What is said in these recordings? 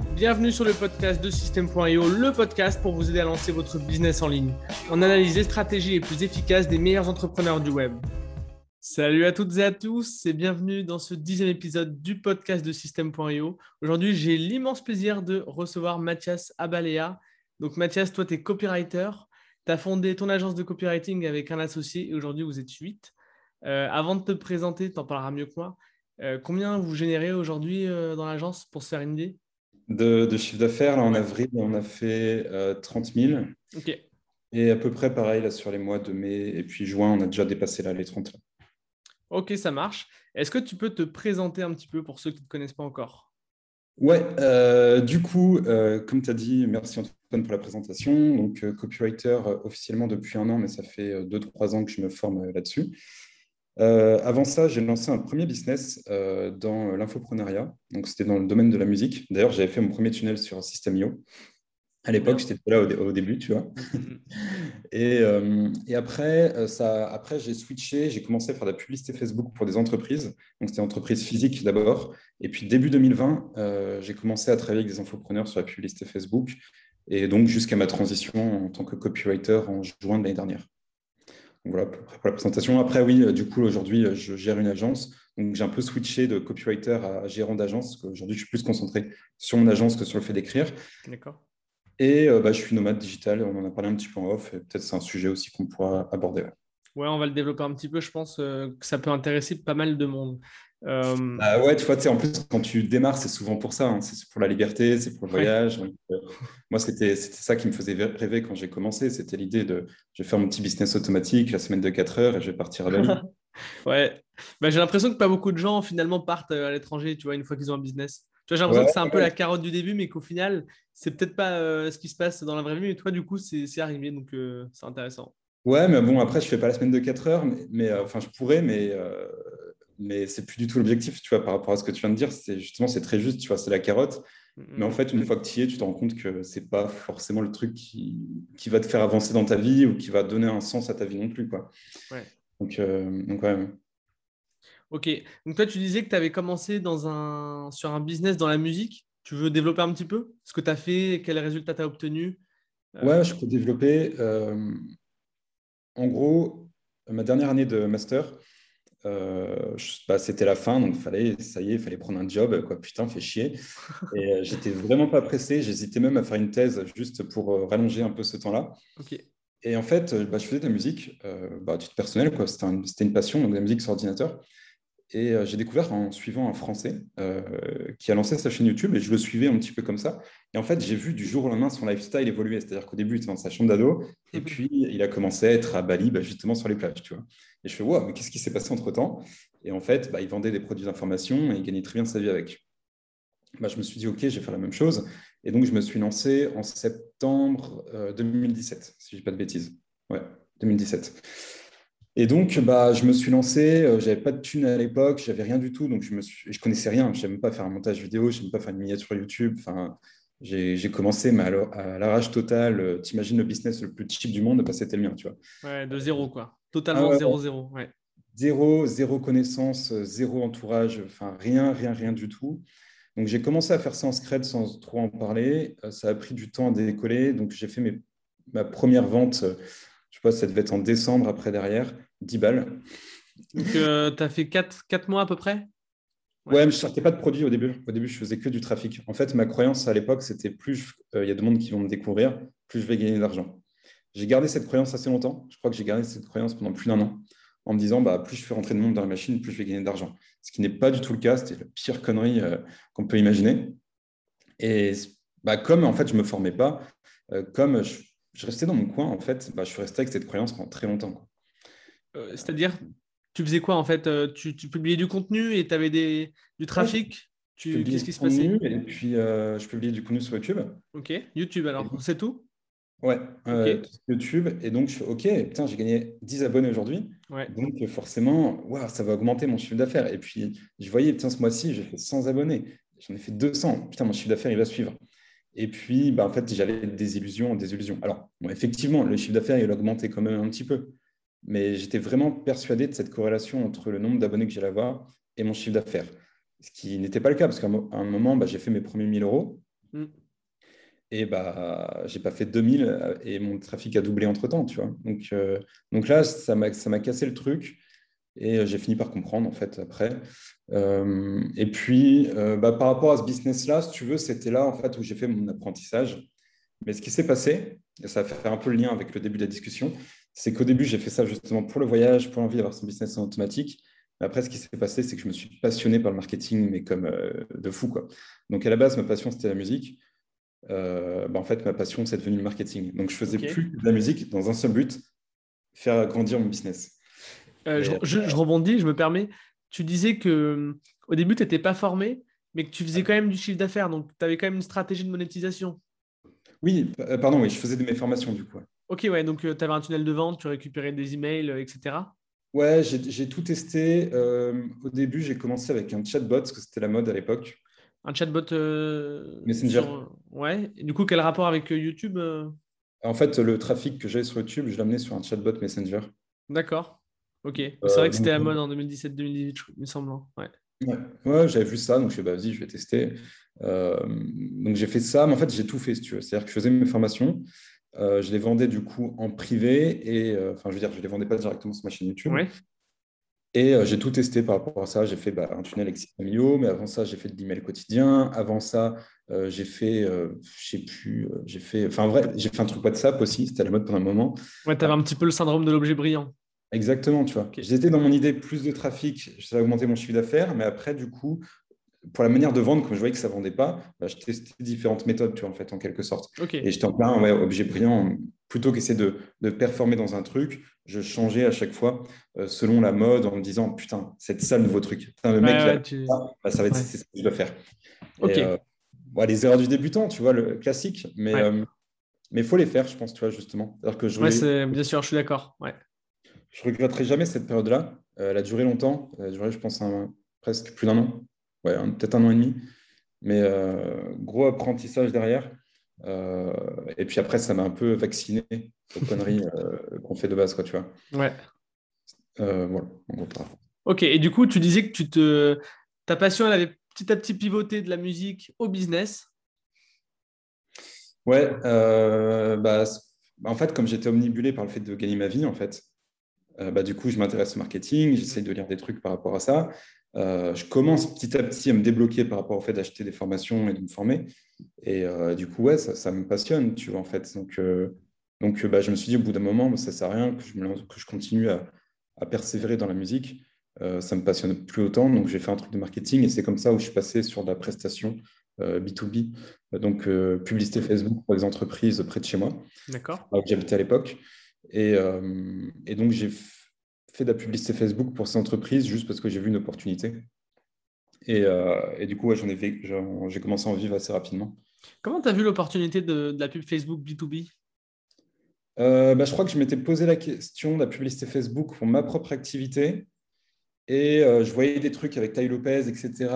Bienvenue sur le podcast de System.io, le podcast pour vous aider à lancer votre business en ligne. On analyse les stratégies les plus efficaces des meilleurs entrepreneurs du web. Salut à toutes et à tous et bienvenue dans ce dixième épisode du podcast de System.io. Aujourd'hui, j'ai l'immense plaisir de recevoir Mathias Abalea. Donc Mathias, toi, tu es copywriter. Tu as fondé ton agence de copywriting avec un associé et aujourd'hui, vous êtes huit. Euh, avant de te présenter, tu en parleras mieux que moi. Euh, combien vous générez aujourd'hui euh, dans l'agence pour se faire une idée? De, chiffre d'affaires, là, en avril, on a fait 30 000. Ok. Et à peu près pareil là, sur les mois de mai et puis juin, on a déjà dépassé là, les 30 Ok, ça marche. Est-ce que tu peux te présenter un petit peu pour ceux qui ne te connaissent pas encore? Ouais, du coup, comme tu as dit, merci Antoine pour la présentation. Donc, copywriter officiellement depuis un an, mais ça fait 2-3 ans que je me forme là-dessus. Euh, avant ça, j'ai lancé un premier business euh, dans l'infoprenariat. Donc, c'était dans le domaine de la musique. D'ailleurs, j'avais fait mon premier tunnel sur System.io. À l'époque, j'étais là au, début, tu vois. et, euh, et, après, ça, après j'ai switché, j'ai commencé à faire de la publicité Facebook pour des entreprises. Donc, c'était entreprises physiques d'abord. Et puis, début 2020, j'ai commencé à travailler avec des infopreneurs sur la publicité Facebook. Et donc, jusqu'à ma transition en tant que copywriter en juin de l'année dernière voilà pour la présentation. Après, oui, euh, du coup, aujourd'hui, euh, je gère une agence. Donc, j'ai un peu switché de copywriter à gérant d'agence. Aujourd'hui, je suis plus concentré sur mon agence que sur le fait d'écrire. D'accord. Et euh, bah, je suis nomade digital. On en a parlé un petit peu en off. Peut-être c'est un sujet aussi qu'on pourra aborder. Ouais. on va le développer un petit peu. Je pense que ça peut intéresser pas mal de monde. Euh... Bah ouais, tu vois, en plus, quand tu démarres, c'est souvent pour ça. Hein. C'est pour la liberté, c'est pour le voyage. Euh, moi, c'était ça qui me faisait rêver quand j'ai commencé. C'était l'idée de je vais faire mon petit business automatique la semaine de 4 heures et je vais partir à Bali. ouais, bah, j'ai l'impression que pas beaucoup de gens finalement partent euh, à l'étranger, tu vois, une fois qu'ils ont un business. Tu vois, j'ai l'impression que c'est un peu la carotte du début, mais qu'au final, c'est peut-être pas euh, ce qui se passe dans la vraie vie. Mais toi, du coup, c'est arrivé, donc c'est intéressant. Ouais, mais bon, après, je fais pas la semaine de 4 heures, mais, enfin, je pourrais, mais mais c'est plus du tout l'objectif, tu vois, par rapport à ce que tu viens de dire. C'est justement, c'est très juste, tu vois, c'est la carotte. Mais en fait, une fois que tu y es, tu te rends compte que c'est pas forcément le truc qui, qui, va te faire avancer dans ta vie ou qui va donner un sens à ta vie non plus, quoi. Ouais. Donc, euh, donc ouais. Ok. Donc toi, tu disais que tu avais commencé dans un, sur un business dans la musique. Tu veux développer un petit peu ce que tu as fait, quels résultats tu as obtenus? Euh, Ouais, je peux développer. Euh, en gros, ma dernière année de master, euh, bah, c'était la fin, donc fallait, ça y est, il fallait prendre un job, quoi. Putain, fait chier. Et euh, j'étais vraiment pas pressé. J'hésitais même à faire une thèse juste pour euh, rallonger un peu ce temps-là. Et en fait, bah, je faisais de la musique, bah, à titre personnel, quoi. C'était, une passion, donc de la musique sur ordinateur. Et j'ai découvert en suivant un Français qui a lancé sa chaîne YouTube et je le suivais un petit peu comme ça. Et en fait, j'ai vu du jour au lendemain son lifestyle évoluer. C'est-à-dire qu'au début, il était dans sa chambre d'ado et mhm. puis il a commencé à être à Bali, justement sur les plages, tu vois. Et je fais, wow, mais qu'est-ce qui s'est passé entre temps Et en fait, bah, il vendait des produits d'information et il gagnait très bien sa vie avec. Bah, je me suis dit, OK, je vais faire la même chose. Et donc, je me suis lancé en septembre 2017, euh, si je ne dis pas de bêtises. Ouais, 2017. Et donc, bah, je me suis lancé, euh, je n'avais pas de thunes à l'époque, j'avais rien du tout, donc je ne je connaissais rien, je savais même pas faire un montage vidéo, je savais même pas faire une miniature YouTube. Enfin, j'ai commencé mais à l'arrache totale. Euh, t'imagines le business le plus cheap du monde, bah, c'était le mien, tu vois. Ouais, de zéro, quoi. Totalement zéro, zéro. Ouais. Zéro, zéro connaissance, zéro entourage, enfin rien, rien, rien du tout. Donc j'ai commencé à faire ça en scred sans trop en parler. Euh, ça a pris du temps à décoller. Donc j'ai fait mes, ma première vente, euh, je sais pas, ça devait être en décembre après derrière, 10 balles. Donc euh, tu as fait 4, 4 mois à peu près? Ouais, mais je ne sortais pas de produit au début. Au début, je faisais que du trafic. En fait, ma croyance à l'époque, c'était plus il y a de monde qui vont me découvrir, plus je vais gagner d'argent. J'ai gardé cette croyance assez longtemps. Je crois que j'ai gardé cette croyance pendant plus d'un an en me disant bah, plus je fais rentrer de monde dans la machine, plus je vais gagner d'argent. Ce qui n'est pas du tout le cas. C'était la pire connerie euh, qu'on peut imaginer. Et bah, comme en fait, je ne me formais pas, euh, comme je, restais dans mon coin, en fait, bah, je suis resté avec cette croyance pendant très longtemps. Euh, c'est-à-dire, tu faisais quoi en fait tu, publiais du contenu et tu avais des, du trafic? Qu'est-ce qui se passait? Et puis, je publiais du contenu sur YouTube. Ok, YouTube alors, c'est tout? Ouais, euh, YouTube. Et donc, je fais OK, putain, j'ai gagné 10 abonnés aujourd'hui. Donc, forcément, ça va augmenter mon chiffre d'affaires. Et puis, je voyais, putain, ce mois-ci, j'ai fait 100 abonnés. J'en ai fait 200. Putain, mon chiffre d'affaires, il va suivre. Et puis, bah, en fait, j'avais des illusions, des illusions. Alors, effectivement, le chiffre d'affaires, il a augmenté quand même un petit peu. Mais j'étais vraiment persuadé de cette corrélation entre le nombre d'abonnés que j'allais avoir et mon chiffre d'affaires. Ce qui n'était pas le cas, parce qu'à un moment, bah, j'ai fait mes premiers 1000 euros. Mm. Et bah, j'ai pas fait 2000 et mon trafic a doublé entre temps, tu vois. Donc, euh, donc là, ça m'a cassé le truc et j'ai fini par comprendre en fait après. Euh, et puis, euh, bah, par rapport à ce business-là, si tu veux, c'était là en fait où j'ai fait mon apprentissage. Mais ce qui s'est passé, et ça fait un peu le lien avec le début de la discussion, c'est qu'au début, j'ai fait ça justement pour le voyage, pour l'envie d'avoir son business en automatique. Mais après, ce qui s'est passé, c'est que je me suis passionné par le marketing, mais comme de fou. Quoi. Donc à la base, ma passion, c'était la musique. Euh, bah, en fait, ma passion, c'est devenu le marketing. Donc, je faisais plus de la musique dans un seul but, faire grandir mon business. Euh, je, rebondis, je me permets. Tu disais que au début, tu n'étais pas formé, mais que tu faisais quand même du chiffre d'affaires. Donc, tu avais quand même une stratégie de monétisation. Oui, euh, pardon, oui, je faisais de mes formations du coup. Ok, ouais, donc tu avais un tunnel de vente, tu récupérais des emails, etc. Ouais, j'ai tout testé. au début, j'ai commencé avec un chatbot, parce que c'était la mode à l'époque. Un chatbot euh, Messenger. Ouais. du coup, quel rapport avec euh, YouTube euh? En fait, le trafic que j'avais sur YouTube, je l'amenais sur un chatbot Messenger. D'accord. Ok. c'est vrai que c'était la mode en 2017-2018, il me semble. Hein. Ouais. Ouais, j'avais vu ça, donc je suis bah, vas-y, je vais tester. donc j'ai fait ça, mais en fait, j'ai tout fait, si tu veux. C'est-à-dire que je faisais mes formations, je les vendais du coup en privé, et enfin, je veux dire, je les vendais pas directement sur ma chaîne YouTube. Ouais. Et euh, j'ai tout testé par rapport à ça. J'ai fait bah, un tunnel avec Mio, mais avant ça, j'ai fait de l'email quotidien. Avant ça, euh, j'ai fait, euh, je sais plus, j'ai fait, enfin, vrai, j'ai fait un truc WhatsApp aussi. C'était à la mode pendant un moment. Ouais, tu avais un petit peu le syndrome de l'objet brillant. Exactement, tu vois. J'étais dans mon idée plus de trafic, ça va augmenter mon chiffre d'affaires, mais après, du coup, pour la manière de vendre, comme je voyais que ça ne vendait pas, bah, je testais différentes méthodes, tu vois, en fait, en quelque sorte. Et j'étais en plein ouais, objet brillant. Plutôt qu'essayer de, de, performer dans un truc, je changeais à chaque fois euh, selon la mode en me disant Putain, c'est ça le nouveau truc. Putain, le mec, bah, ça va être ce que je dois faire. Euh, les erreurs du débutant, tu vois, le classique. Mais euh, il faut les faire, je pense, tu vois, justement. Alors que je bien sûr, je suis d'accord. Ouais. Je regretterai jamais cette période-là. elle a duré longtemps. Elle a duré, je pense, presque plus d'un an ouais, peut-être un an et demi. Mais euh, gros apprentissage derrière. Euh, et puis après, ça m'a un peu vacciné aux conneries euh, qu'on fait de base, quoi, tu vois. Ouais. voilà, Ok, et du coup, tu disais que tu te... ta passion, elle avait petit à petit pivoté de la musique au business. Ouais, bah, en fait, comme j'étais omnibulé par le fait de gagner ma vie, en fait, bah, du coup, je m'intéresse au marketing, j'essaie de lire des trucs par rapport à ça. Euh, je commence petit à petit à me débloquer par rapport au fait d'acheter des formations et de me former. Et euh, du coup, ouais, ça, me passionne, tu vois, en fait. Donc, euh, donc bah, je me suis dit, au bout d'un moment, ça ne sert à rien que je, que je continue à, persévérer dans la musique. ça me passionne plus autant. Donc, j'ai fait un truc de marketing et c'est comme ça où je suis passé sur de la prestation B2B, donc publicité Facebook pour les entreprises près de chez moi. D'accord. J'habitais à l'époque. Et, et donc, j'ai fait de la publicité Facebook pour ces entreprises juste parce que j'ai vu une opportunité. Et, euh, du coup, j'en ai j'ai commencé à en vivre assez rapidement. Comment tu as vu l'opportunité de, la pub Facebook B2B euh, bah, Je crois que je m'étais posé la question de la publicité Facebook pour ma propre activité. Et euh, je voyais des trucs avec Tai Lopez, etc.,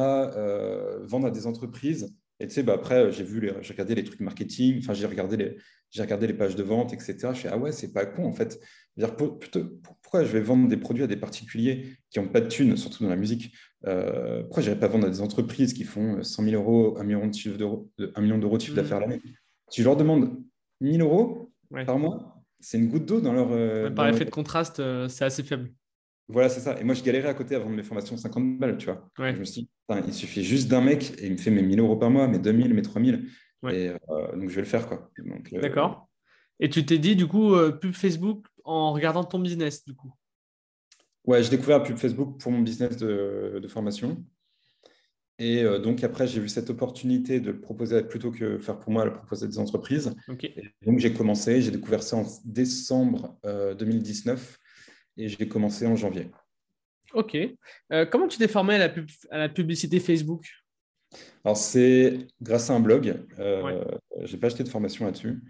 vendre à des entreprises. Et tu sais, bah, après, j'ai vu, j'ai regardé les trucs marketing, enfin, j'ai regardé les, j'ai regardé les pages de vente, etc. Je fais, ah ouais, c'est pas con, en fait. Dire, pourquoi je vais vendre des produits à des particuliers qui n'ont pas de thunes, surtout dans la musique euh, Pourquoi je pas vendre à des entreprises qui font 100 000 euros, 1 million d'euros de, million d'euros de chiffre mmh. d'affaires l'année? Si je leur demande 1000 euros par mois, c'est une goutte d'eau dans leur. Euh, par effet de contraste, euh, c'est assez faible. Voilà, c'est ça. Et moi, je galérais à côté à vendre mes formations 50 balles, tu vois. Je me suis dit, il suffit juste d'un mec et il me fait mes 1000 euros par mois, mes 2000, mes 3000. Et euh, donc, je vais le faire, quoi. Euh, D'accord. Et tu t'es dit, du coup, euh, pub Facebook en regardant ton business, du coup? Ouais, j'ai découvert pub Facebook pour mon business de, formation. Et donc, après, j'ai vu cette opportunité de le proposer plutôt que faire pour moi, le proposer à des entreprises. donc, j'ai commencé, j'ai découvert ça en décembre 2019 et j'ai commencé en janvier. Ok. Euh, comment tu t'es formé à la, à la, publicité Facebook? Alors, c'est grâce à un blog. Euh, Je n'ai pas acheté de formation là-dessus.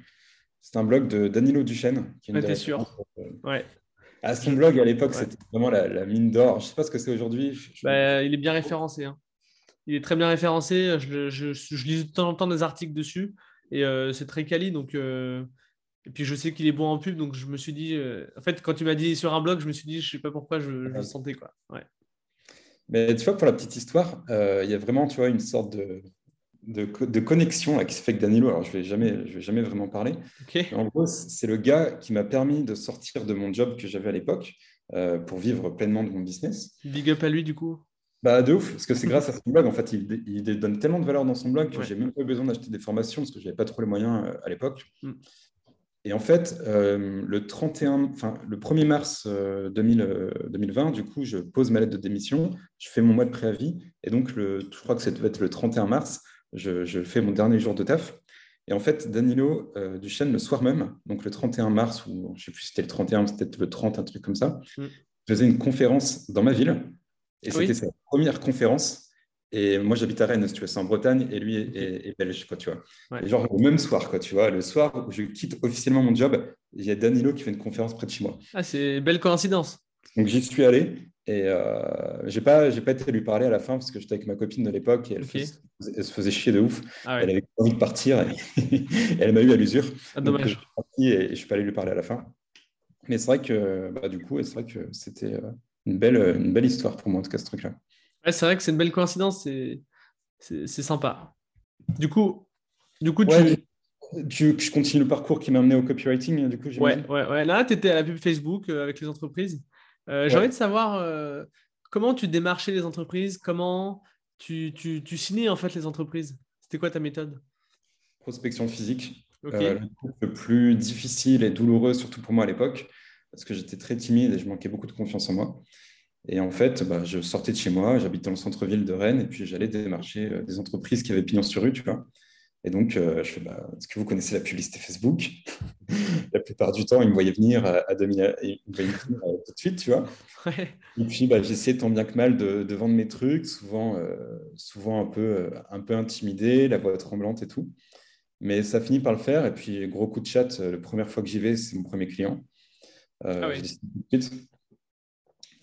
C'est un blog de Danilo Duchesne. Qui est sûr. Euh, ouais. Ah, son blog, à l'époque, c'était vraiment la, mine d'or. Je ne sais pas ce que c'est aujourd'hui. Bah, il est bien référencé. Hein. Il est très bien référencé. Je, je, je, lis de temps en temps des articles dessus. Et c'est très quali. Donc, et puis je sais qu'il est bon en pub, donc je me suis dit, euh, en fait, quand tu m'as dit sur un blog, je me suis dit, je sais pas pourquoi je, le sentais quoi. Ouais. Mais tu vois, pour la petite histoire, euh, il y a vraiment, tu vois, une sorte de, de, connexion qui se fait avec Danilo. Alors, je ne vais, jamais, vais jamais vraiment parler. En gros, c'est le gars qui m'a permis de sortir de mon job que j'avais à l'époque euh, pour vivre pleinement de mon business. Big up à lui, du coup. Bah, de ouf, parce que c'est grâce à son blog. En fait, il, donne tellement de valeur dans son blog que j'ai même pas eu besoin d'acheter des formations parce que je n'avais pas trop les moyens à l'époque. Mm. Et en fait, euh, le 31, enfin, le 1er mars 2020, du coup, je pose ma lettre de démission, je fais mon mois de préavis, et donc, le, je crois que ça devait être le 31 mars, je, fais mon dernier jour de taf. Et en fait, Danilo euh, Duchesne, le soir même, donc le 31 mars, ou je ne sais plus si c'était le 31, c'était le 30, un truc comme ça, mm. faisait une conférence dans ma ville. Et c'était sa première conférence. Et moi, j'habite à Rennes, tu vois, c'est en Bretagne, et lui est, belge, quoi, tu vois. Et genre, le même soir, quoi, tu vois, le soir où je quitte officiellement mon job, il y a Danilo qui fait une conférence près de chez moi. Ah, c'est belle coïncidence. Donc, j'y suis allé, et euh, j'ai pas, j'ai pas été lui parler à la fin parce que j'étais avec ma copine de l'époque et elle, se faisait chier de ouf. Ah elle avait envie de partir et, elle m'a eu à l'usure. Ah, dommage. je suis et, je suis pas allé lui parler à la fin. Mais c'est vrai que bah, du coup, c'est vrai que c'était euh, une belle, une belle histoire pour moi en tout cas ce truc-là. Ouais, c'est vrai que c'est une belle coïncidence. C'est, c'est, sympa. Du coup, du coup, tu... je continue le parcours qui m'a amené au copywriting. Du coup, ouais, ouais, ouais. Là, tu étais à la pub Facebook euh, avec les entreprises. Euh, j'ai envie de savoir euh, comment tu démarchais les entreprises, comment tu, tu, tu, signais en fait les entreprises. C'était quoi ta méthode? Prospection physique. Le plus difficile et douloureux, surtout pour moi à l'époque, parce que j'étais très timide et je manquais beaucoup de confiance en moi. Et en fait, bah, je sortais de chez moi, j'habite dans le centre-ville de Rennes, et puis j'allais démarcher des entreprises qui avaient pignon sur rue, tu vois. Et donc, euh, je fais, bah, est-ce que vous connaissez la publicité Facebook? La plupart du temps, ils me voyaient venir à, 2000, ils me voyaient venir euh, tout de suite, tu vois. Et puis, bah, j'essayais tant bien que mal de, vendre mes trucs, souvent, euh, souvent un, peu, un peu intimidé, la voix tremblante et tout. Mais ça finit par le faire. Et puis, gros coup de chat, la première fois que j'y vais, c'est mon premier client. Ah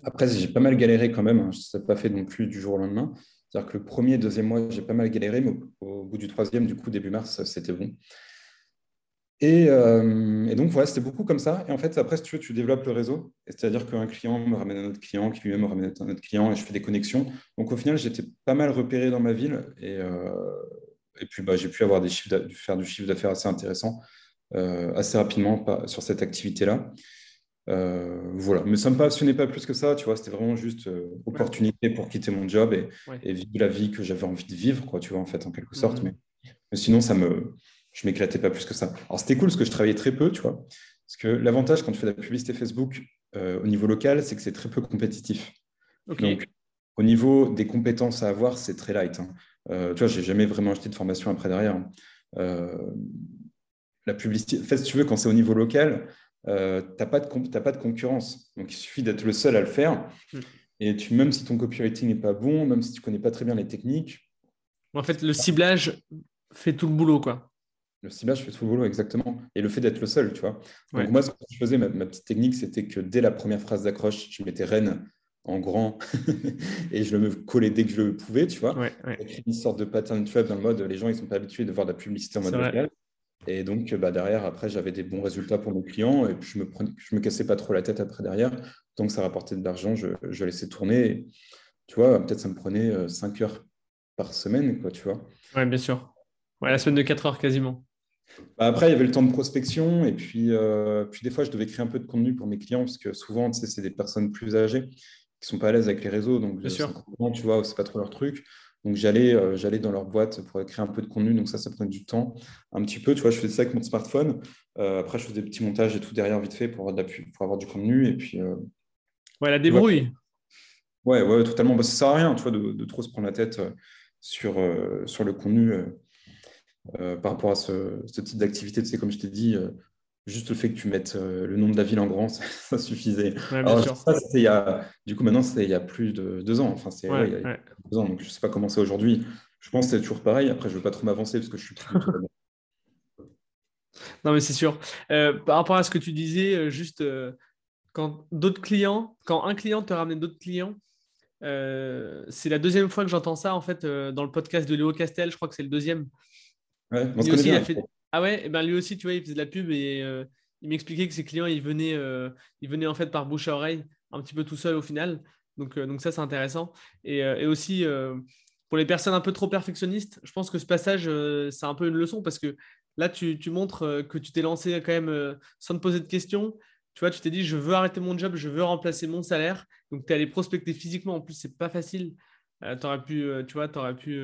Après, j'ai pas mal galéré quand même. Hein. Ça n'a pas fait non plus du jour au lendemain. C'est-à-dire que le premier, deuxième mois, j'ai pas mal galéré, mais au, bout du troisième, du coup, début mars, c'était bon. Euh, et, donc, voilà, c'était beaucoup comme ça. Et en fait, après, si tu veux, tu développes le réseau. C'est-à-dire qu'un client me ramène un autre client, qui lui-même me ramène un autre client, et je fais des connexions. Donc, au final, j'étais pas mal repéré dans ma ville. Et, euh, et puis, bah, j'ai pu avoir des chiffres faire du chiffre d'affaires assez intéressant euh, assez rapidement sur cette activité-là. Euh, voilà, mais ça ne me passionnait pas plus que ça, tu vois, c'était vraiment juste euh, opportunité pour quitter mon job et, vivre la vie que j'avais envie de vivre, quoi, tu vois, en fait, en quelque sorte. Mhm. mais, sinon, ça me, je m'éclatais pas plus que ça. Alors, c'était cool parce que je travaillais très peu, tu vois, parce que l'avantage quand tu fais de la publicité Facebook euh, au niveau local, c'est que c'est très peu compétitif. Donc, au niveau des compétences à avoir, c'est très light. Hein. tu vois, j'ai jamais vraiment acheté de formation après derrière. la publicité, en fait, si tu veux, quand c'est au niveau local, euh, tu n'as pas, pas, de concurrence. Donc, il suffit d'être le seul à le faire. Hmm. Et tu, même si ton copywriting n'est pas bon, même si tu ne connais pas très bien les techniques. En fait, le ciblage fait tout le boulot, quoi. Le ciblage fait tout le boulot, exactement. Et le fait d'être le seul, tu vois. Donc, moi, ce que je faisais, ma, petite technique, c'était que dès la première phrase d'accroche, je mettais reine en grand et je me collais dès que je le pouvais, tu vois. Ouais, une sorte de pattern trap dans le mode les gens, ils sont pas habitués de voir de la publicité en mode local. Et donc, bah, derrière, après, j'avais des bons résultats pour mes clients et puis je me, je me cassais pas trop la tête après derrière. Tant que ça rapportait de l'argent, je, je, laissais tourner. tu vois, peut-être ça me prenait 5 euh, heures par semaine, quoi, tu vois. Oui, bien sûr. Ouais, la semaine de 4 heures quasiment. Bah, après, il y avait le temps de prospection et puis, euh, puis des fois, je devais créer un peu de contenu pour mes clients parce que souvent, tu sais, c'est des personnes plus âgées qui sont pas à l'aise avec les réseaux. Donc, bien sûr. tu vois, c'est pas trop leur truc. Donc j'allais euh, j'allais dans leur boîte pour créer un peu de contenu, donc ça, ça prenait du temps un petit peu. Tu vois, je faisais ça avec mon smartphone. Euh, après, je faisais des petits montages et tout derrière vite fait pour avoir, pour avoir du contenu. Et puis, euh, ouais, la débrouille. Ouais, ouais, totalement. Bah, ça sert à rien, tu vois, de, trop se prendre la tête sur, sur le contenu par rapport à ce, ce type d'activité. Tu sais, comme je t'ai dit, Juste le fait que tu mettes euh, le nom de la ville en grand, ça, suffisait. il y a, du coup, maintenant, c'est il y a plus de deux ans. Enfin, c'est deux ans, donc je ne sais pas comment c'est aujourd'hui. Je pense que c'est toujours pareil. Après, je ne veux pas trop m'avancer parce que je suis plus Non, mais c'est sûr. Euh, par rapport à ce que tu disais, euh, juste quand d'autres clients, quand un client te ramène d'autres clients, c'est la deuxième fois que j'entends ça en fait dans le podcast de Léo Castel. Je crois que c'est le deuxième. Ouais, on se bien. Ah ouais, et ben lui aussi, tu vois, il faisait de la pub et euh, il m'expliquait que ses clients, ils venaient, euh, ils venaient en fait par bouche à oreille, un petit peu tout seul au final. Donc, euh, donc ça, c'est intéressant. Et, aussi, pour les personnes un peu trop perfectionnistes, je pense que ce passage, c'est un peu une leçon parce que là, tu, tu montres que tu t'es lancé quand même sans te poser de questions. Tu vois, tu t'es dit, je veux arrêter mon job, je veux remplacer mon salaire. Donc, tu es allé prospecter physiquement. En plus, c'est pas facile. tu pu, tu vois, aurais pu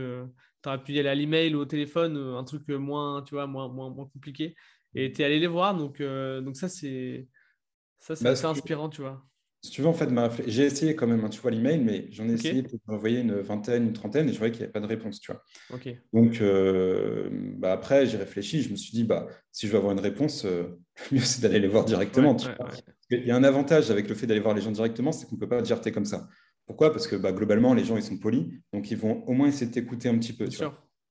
tu aurais pu y aller à l'email ou au téléphone, euh, un truc moins, tu vois, moins, moins, moins compliqué. Et tu es allé les voir. Donc, euh, donc ça, c'est ça, c'est bah, inspirant, tu vois. Si tu veux, en fait, j'ai essayé quand même, hein, tu vois, l'email, mais j'en ai essayé de m'envoyer une vingtaine, une trentaine, et je voyais qu'il n'y avait pas de réponse, tu vois. Donc, euh, bah, après, j'ai réfléchi, je me suis dit, bah, si je veux avoir une réponse, le mieux, c'est d'aller les voir directement. Il y a un avantage avec le fait d'aller voir les gens directement, c'est qu'on ne peut pas dire t'es comme ça. Pourquoi? Parce que bah, globalement, les gens, ils sont polis, donc ils vont au moins essayer de t'écouter un petit peu.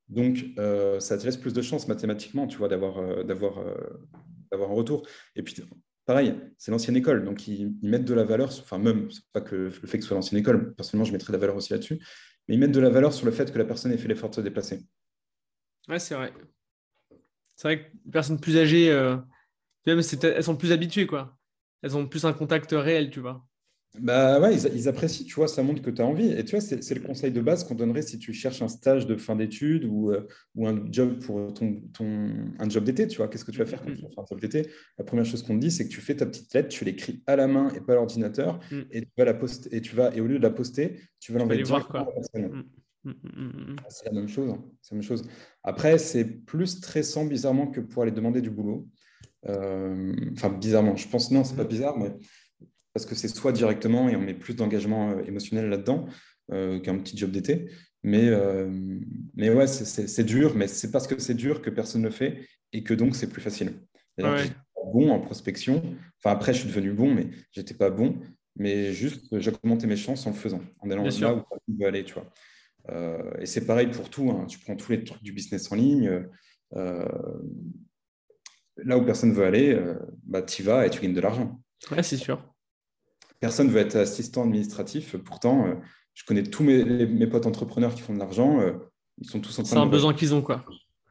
Donc, euh, ça te laisse plus de chances mathématiquement, tu vois, d'avoir, euh, d'avoir, euh, d'avoir un retour. Et puis, pareil, c'est l'ancienne école, donc ils, mettent de la valeur, enfin même, c'est pas que le fait que ce soit l'ancienne école, personnellement, je mettrais de la valeur aussi là-dessus, mais ils mettent de la valeur sur le fait que la personne ait fait l'effort de se déplacer. Ouais, c'est vrai. C'est vrai que les personnes plus âgées, même, elles sont plus habituées, quoi. Elles ont plus un contact réel, tu vois. Bah ouais, ils, apprécient, tu vois, ça montre que tu as envie. Et tu vois, c'est le conseil de base qu'on donnerait si tu cherches un stage de fin d'études ou, euh, ou, un job pour ton, ton un job d'été, tu vois. Qu'est-ce que tu vas faire quand tu vas faire un job d'été? La première chose qu'on te dit, c'est que tu fais ta petite lettre, tu l'écris à la main et pas à l'ordinateur, mm. et tu vas la poster, et tu vas, et au lieu de la poster, tu vas l'envoyer directement à la personne. Mm, mm, ah, c'est la même chose. Hein. C'est la même chose. Après, c'est plus stressant bizarrement que pour aller demander du boulot. Euh, enfin, bizarrement. Je pense non, c'est pas bizarre, mais parce que c'est soit directement et on met plus d'engagement euh, émotionnel là-dedans euh, qu'un petit job d'été. Mais, euh, mais ouais, c'est dur, mais c'est parce que c'est dur que personne ne le fait et que donc c'est plus facile. Ouais. bon en prospection. Enfin, après, je suis devenu bon, mais j'étais pas bon. Mais juste, j'ai augmenté mes chances en le faisant, en allant là où tu veux aller, tu vois. et c'est pareil pour tout. Hein. Tu prends tous les trucs du business en ligne. là où personne veut aller, bah, tu y vas et tu gagnes de l'argent. Ouais, c'est sûr personne ne veut être assistant administratif. Pourtant, euh, je connais tous mes, potes entrepreneurs qui font de l'argent. Euh, ils sont tous en train C'est un besoin qu'ils ont, quoi.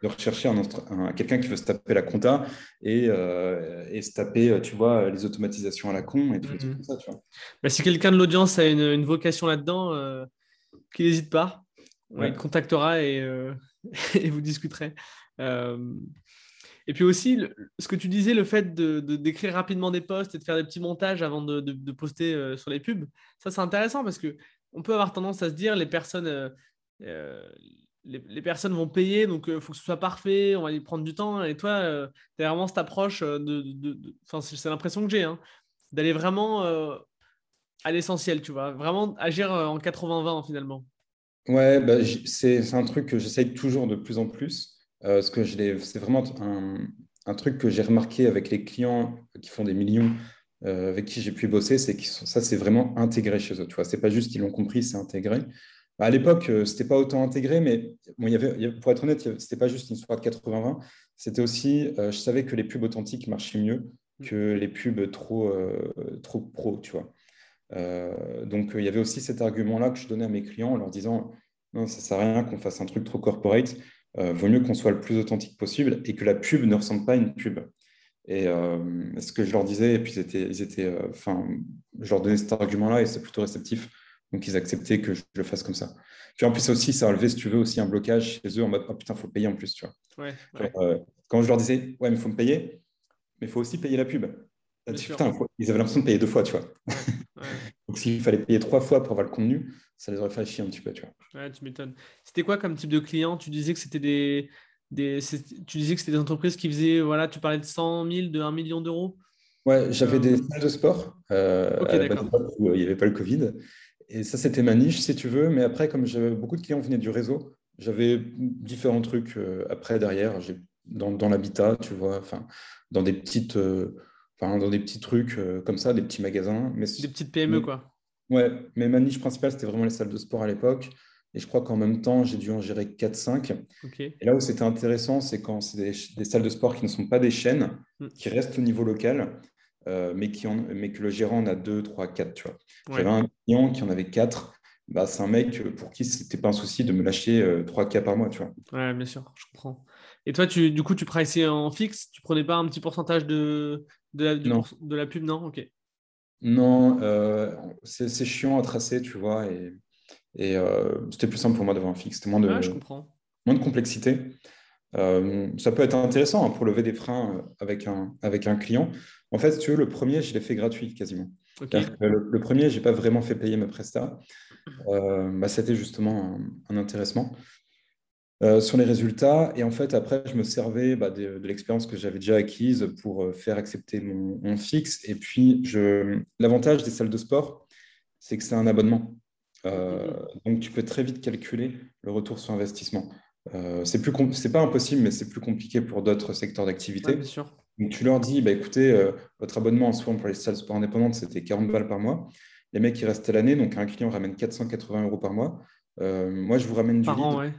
De rechercher un, quelqu'un qui veut se taper la compta et, euh, et, se taper, tu vois, les automatisations à la con et tout, comme ça, tu vois. Bah, si quelqu'un de l'audience a une, vocation là-dedans, qu'il n'hésite pas. Il contactera et, et vous discuterez. Et puis aussi, ce que tu disais, le fait d'écrire rapidement des posts et de faire des petits montages avant de, poster euh, sur les pubs, ça c'est intéressant parce que on peut avoir tendance à se dire les personnes, euh, euh, les, personnes vont payer, donc il faut que ce soit parfait, on va y prendre du temps. Et toi, tu as vraiment cette approche de. C'est l'impression que j'ai, hein, d'aller vraiment à l'essentiel, tu vois, vraiment agir en 80-20 finalement. Ouais, bah, c'est un truc que j'essaye toujours de plus en plus. Euh, ce que c'est vraiment un, truc que j'ai remarqué avec les clients qui font des millions, euh, avec qui j'ai pu bosser, c'est que ça, c'est vraiment intégré chez eux. Tu vois, c'est pas juste qu'ils l'ont compris, c'est intégré. À l'époque, euh, c'était pas autant intégré, mais bon, il y avait, pour être honnête, c'était pas juste une histoire de 80-20. C'était aussi, je savais que les pubs authentiques marchaient mieux que les pubs trop, trop pro, tu vois. donc, il y avait aussi cet argument-là que je donnais à mes clients en leur disant non, ça sert à rien qu'on fasse un truc trop corporate euh, vaut mieux qu'on soit le plus authentique possible et que la pub ne ressemble pas à une pub. Et euh, ce que je leur disais, et puis ils étaient, ils étaient, euh, enfin, je leur donnais cet argument-là et c'est plutôt réceptif. Donc ils acceptaient que je le fasse comme ça. Puis en plus aussi, ça a levé, si tu veux, aussi un blocage chez eux en mode oh putain, faut payer en plus, tu vois. quand je leur disais ouais, mais il faut me payer, mais il faut aussi payer la pub. Putain, ils avaient l'impression de payer deux fois, tu vois. Donc s'il fallait payer trois fois pour avoir le contenu, ça les aurait fait chier un petit peu, tu vois. Ouais, tu m'étonnes. C'était quoi comme type de client? Tu disais que c'était des, des tu disais que c'était des entreprises qui faisaient, voilà, tu parlais de 100 000, de 1 million d'euros? Ouais, j'avais des euh, salles de sport euh, où il n'y avait pas le Covid. Et ça, c'était ma niche, si tu veux. Mais après, comme beaucoup de clients venaient du réseau, j'avais différents trucs euh, après, derrière. Dans, dans l'habitat, tu vois, enfin, dans des petites, enfin, dans des petits trucs comme ça, des petits magasins. Mais, des petites PME, quoi. Ouais, mais ma niche principale, c'était vraiment les salles de sport à l'époque. Et je crois qu'en même temps, j'ai dû en gérer 4-5. Et là où c'était intéressant, c'est quand c'est des, salles de sport qui ne sont pas des chaînes, mm. qui restent au niveau local, euh, mais, qui mais que le gérant en a 2, 3, 4. Tu vois. J'avais un client qui en avait 4. Bah, c'est un mec pour qui ce n'était pas un souci de me lâcher 3 euh, cas par mois. Tu vois. Ouais, bien sûr, je comprends. Et toi, tu, du coup, tu priçais en fixe? Tu prenais pas un petit pourcentage de, de, la, de la pub Non Ok. Non, euh, c'est chiant à tracer, tu vois. Et, Et c'était plus simple pour moi d'avoir un fixe. C'était moins de, je comprends. moins de complexité. ça peut être intéressant hein, pour lever des freins avec un, avec un client. En fait, tu veux, le premier, je l'ai fait gratuit quasiment. Le, premier, je n'ai pas vraiment fait payer ma presta. Bah, C'était justement un intéressement. Euh, sur les résultats. Et en fait, après, je me servais bah, de, l'expérience que j'avais déjà acquise pour euh, faire accepter mon, fixe. Et puis, l'avantage des salles de sport, c'est que c'est un abonnement. Euh, donc, tu peux très vite calculer le retour sur investissement. c'est plus c'est pas impossible, mais c'est plus compliqué pour d'autres secteurs d'activité. donc, tu leur dis, bah, écoutez, votre abonnement en soins pour les salles de sport indépendantes, c'était 40 balles par mois. Les mecs, ils restent à l'année, donc un client ramène 480 euros par mois. Euh, moi, je vous ramène du lead.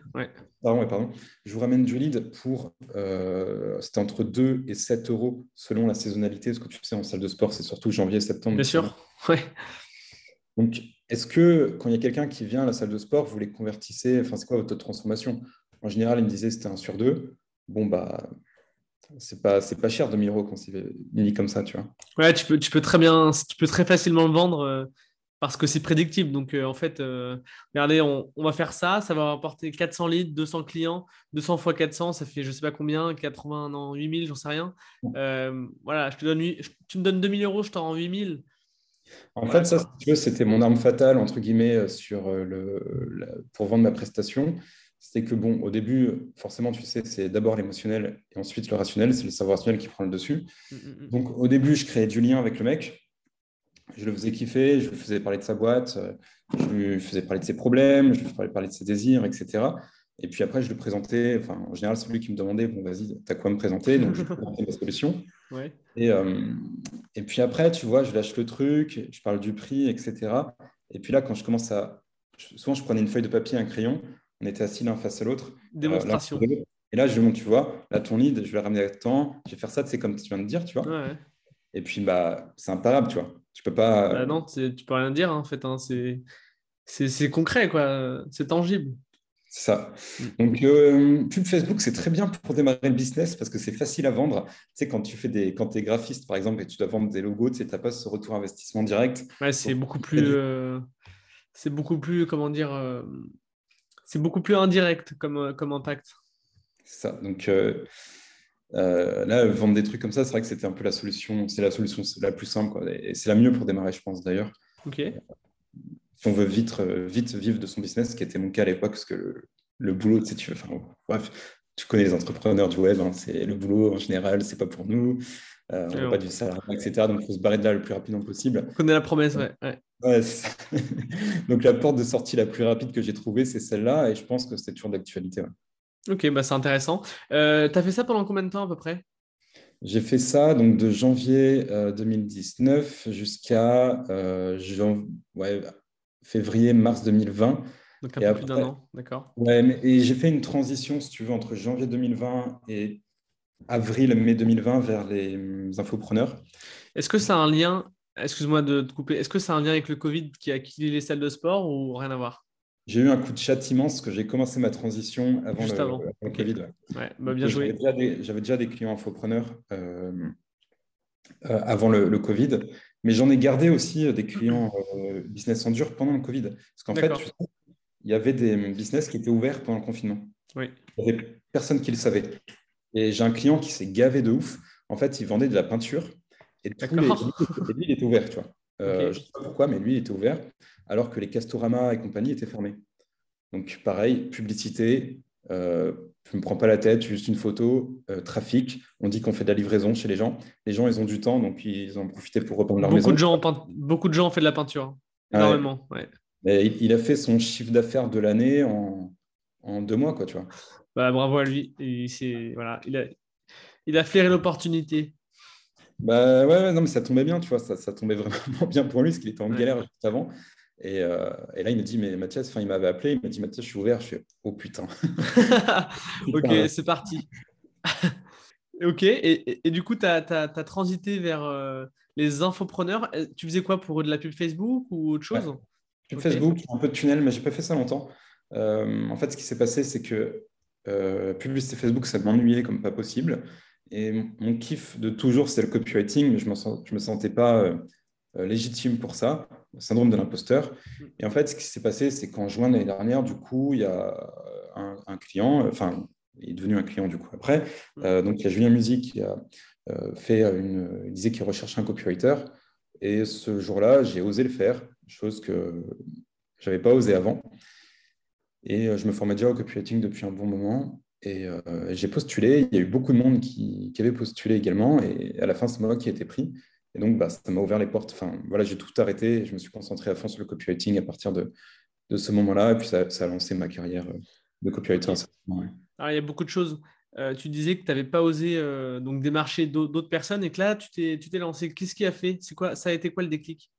Pardon, pardon. Je vous ramène du lead pour. Euh, c'était entre 2 et 7 euros selon la saisonnalité. Ce que tu sais, en salle de sport, c'est surtout janvier, septembre. Bien sûr. Ouais. Donc, est-ce que quand il y a quelqu'un qui vient à la salle de sport, vous les convertissez? Enfin, c'est quoi votre transformation? En général, il me disait c'était un sur deux. Bon, bah, c'est pas, c'est pas cher 2000 euros quand c'est mis comme ça, tu vois. Ouais, tu peux, tu peux très bien, tu peux très facilement le vendre. Parce que c'est prédictible. Donc, euh, en fait, euh, regardez, on, va faire ça, ça va apporter 400 leads, 200 clients, 200 fois 400, ça fait je ne sais pas combien, 80, non, 8000, j'en sais rien. Euh, voilà, je te donne, tu me donnes 2000 euros, je t'en rends 8000. En fait, ça, c'était mon arme fatale, entre guillemets, sur le, pour vendre ma prestation. C'était que, bon, au début, forcément, tu sais, c'est d'abord l'émotionnel et ensuite le rationnel, c'est le savoir rationnel qui prend le dessus. Mmh, mmh, mmh. Donc, au début, je créais du lien avec le mec je le faisais kiffer, je lui faisais parler de sa boîte, euh, je lui faisais parler de ses problèmes, je lui faisais parler de ses désirs, etc. Et puis après, je le présentais, enfin, en général, c'est lui qui me demandait, bon, vas-y, t'as quoi me présenter Donc, je lui présentais ma solution. Et, euh, et puis après, tu vois, je lâche le truc, je parle du prix, etc. Et puis là, quand je commence à. Souvent, je prenais une feuille de papier, un crayon, on était assis l'un face à l'autre. Euh, Démonstration. et là, je monte, tu vois, là, ton lead, je vais le ramener à temps, je vais faire ça, c'est comme tu viens de dire, tu vois. Ouais. Et puis, bah, c'est imparable, tu vois. Tu peux pas. Bah non, tu peux rien dire, en fait. Hein. C'est concret, quoi. C'est tangible. C'est ça. Mm. Donc, euh, pub Facebook, c'est très bien pour démarrer le business parce que c'est facile à vendre. Tu sais, quand tu fais des, quand es graphiste, par exemple, et tu dois vendre des logos, tu n'as pas ce retour investissement direct. Ouais, c'est beaucoup plus, euh, c'est beaucoup plus, comment dire, euh, c'est beaucoup plus indirect comme, comme impact. C'est ça. Donc, euh, là, vendre des trucs comme ça, c'est vrai que c'était un peu la solution, c'est la solution la plus simple, et c'est la mieux pour démarrer, je pense d'ailleurs. Ok. Si on veut vite, euh, vite vivre de son business, ce qui était mon cas à l'époque, parce que le, boulot, tu sais, tu veux, enfin, bref, tu connais les entrepreneurs du web, hein, c'est le boulot en général, c'est pas pour nous, euh, on n'a pas du salaire, etc. Donc, il faut se barrer de là le plus rapidement possible. On connaît la promesse, ouais. ouais. donc, la porte de sortie la plus rapide que j'ai trouvée, c'est celle-là, et je pense que c'est toujours d'actualité. Ok, bah c'est intéressant. Euh, tu as fait ça pendant combien de temps à peu près? J'ai fait ça donc de janvier 2019 euh, jusqu'à euh, février-mars 2020. Donc un peu plus d'un an, d'accord. Ouais, et j'ai fait une transition, si tu veux, entre janvier 2020 et avril-mai 2020 vers les hum, infopreneurs. Est-ce que ça a un lien, excuse-moi de te couper, est-ce que ça a un lien avec le Covid qui a quitté les salles de sport ou rien à voir? J'ai eu un coup de chat immense parce que j'ai commencé ma transition avant, le, Covid. Ouais, bah, bien joué. J'avais déjà, des clients infopreneurs euh, euh, avant le, Covid, mais j'en ai gardé aussi euh, des clients business en dur pendant le Covid. Parce qu'en fait, il y avait des business qui étaient ouverts pendant le confinement. Oui. Il n'y avait personne qui le savait. Et j'ai un client qui s'est gavé de ouf. En fait, il vendait de la peinture et, tous les, et lui, il était ouvert, tu vois. Je ne sais pas pourquoi, mais lui, il était ouvert alors que les Castorama et compagnie étaient fermés. Donc pareil, publicité, euh, je ne me prends pas la tête, juste une photo, euh, trafic, on dit qu'on fait de la livraison chez les gens. Les gens, ils ont du temps, donc ils ont profité pour reprendre leur beaucoup maison. De gens beaucoup de gens ont fait de la peinture, énormément. il, a fait son chiffre d'affaires de l'année en, deux mois, quoi, tu vois. Bah, bravo à lui. voilà, il, a, il a flairé l'opportunité. Bah ouais, non, mais ça tombait bien, tu vois, ça, ça tombait vraiment bien pour lui, parce qu'il était en galère juste avant. Euh, et, là, il me dit, mais Mathias, il m'avait appelé, il m'a dit, Mathias, je suis ouvert. Je fais, oh putain. ok, c'est parti. ok, et, du coup, tu as, transité vers euh, les infopreneurs. Euh, tu faisais quoi pour eux De la pub Facebook ou autre chose Pub Facebook, un peu de tunnel, mais j'ai pas fait ça longtemps. en fait, ce qui s'est passé, c'est que publicité Facebook, ça m'ennuyait comme pas possible. Et mon kiff de toujours, c'est le copywriting, mais je ne me sentais pas légitime pour ça. Syndrome de l'imposteur. Et en fait, ce qui s'est passé, c'est qu'en juin de l'année dernière, du coup, il y a un, client, enfin, il est devenu un client du coup après. donc, il y a Julien Musique qui a fait une. Il disait qu'il recherchait un copywriter. Et ce jour-là, j'ai osé le faire, chose que je n'avais pas osé avant. Et je me formais déjà au copywriting depuis un bon moment. Et j'ai postulé. Il y a eu beaucoup de monde qui, qui avait postulé également. Et à la fin, c'est moi qui ai été pris. Et donc, bah, ça m'a ouvert les portes. Enfin, voilà, j'ai tout arrêté. Je me suis concentré à fond sur le copywriting à partir de, de ce moment-là. Et puis, ça, ça, a lancé ma carrière euh, de copywriter. Alors, il y a beaucoup de choses. Euh, tu disais que tu n'avais pas osé euh, donc démarcher d'autres personnes et que là, tu t'es lancé. Qu'est-ce qui a fait? C'est quoi Ça a été quoi le déclic?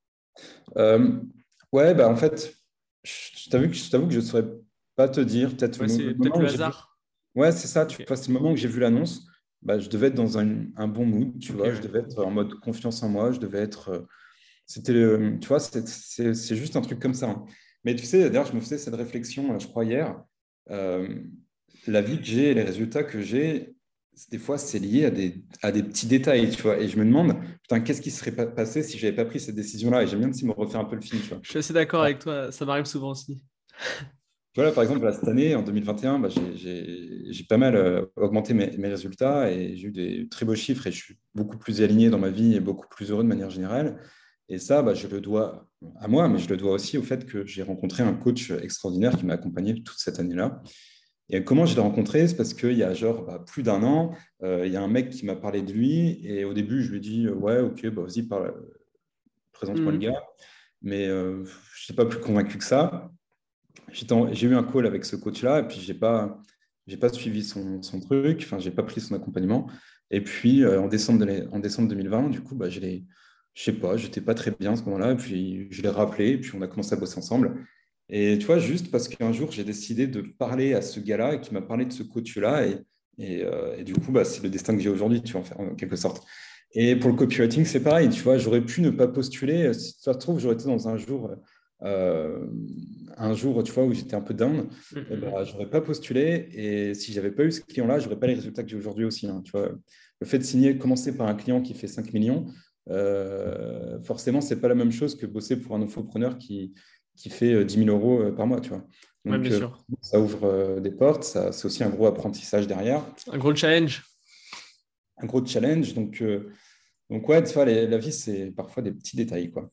Ouais, bah, en fait, je t'avoue que, je ne saurais pas te dire. Peut-être peut-être le hasard. Ouais, c'est ça. Tu... c'est le moment où j'ai vu l'annonce bah, je devais être dans un, un bon mood, tu vois, je devais être en mode confiance en moi, je devais être... Euh, c'était, tu vois, c'est juste un truc comme ça. Hein. Mais tu sais, d'ailleurs, je me faisais cette réflexion, je crois, hier. Euh, la vie que j'ai, les résultats que j'ai, des fois, c'est lié à des, à des petits détails, tu vois. Et je me demande, putain, qu'est-ce qui serait passé si je n'avais pas pris cette décision-là? Et j'aime bien aussi me refaire un peu le film, tu vois. Je suis assez d'accord avec toi, ça m'arrive souvent aussi. Voilà, par exemple, cette année, en 2021, bah, j'ai pas mal euh, augmenté mes, résultats et j'ai eu des très beaux chiffres et je suis beaucoup plus aligné dans ma vie et beaucoup plus heureux de manière générale. Et ça, bah, je le dois à moi, mais je le dois aussi au fait que j'ai rencontré un coach extraordinaire qui m'a accompagné toute cette année-là. Et comment je l'ai rencontré? C'est parce qu'il y a genre bah, plus d'un an, euh, il y a un mec qui m'a parlé de lui et au début, je lui ai dit Ouais, ok, bah, vas-y, présente-moi le mmh. gars. Mais euh, je n'étais pas plus convaincu que ça j'ai eu un call avec ce coach-là et puis je n'ai pas, pas suivi son, son truc, enfin, je n'ai pas pris son accompagnement. Et puis euh, en, décembre en décembre 2020, du coup, bah, je ne sais pas, j'étais pas très bien à ce moment-là. Puis je l'ai rappelé, et puis on a commencé à bosser ensemble. Et tu vois, juste parce qu'un jour, j'ai décidé de parler à ce gars-là et qui m'a parlé de ce coach-là. Et, euh, et, du coup, bah, c'est le destin que j'ai aujourd'hui, tu vois, en, quelque sorte. Et pour le copywriting, c'est pareil, tu vois, j'aurais pu ne pas postuler. Si ça se trouve, j'aurais été dans un jour euh, un jour, tu vois, où j'étais un peu down, mm, eh ben, je n'aurais pas postulé. Et si j'avais pas eu ce client-là, je n'aurais pas les résultats que j'ai aujourd'hui aussi. Hein, tu vois. Le fait de signer, commencer par un client qui fait 5 millions, euh, forcément, ce n'est pas la même chose que bosser pour un infopreneur qui, qui fait 10 euh, 000 euros par mois. Tu vois. Donc, ça ouvre des portes. C'est aussi un gros apprentissage derrière. Un gros challenge. Un gros challenge. Donc, donc ouais, tu vois, la vie, c'est parfois des petits détails. Quoi.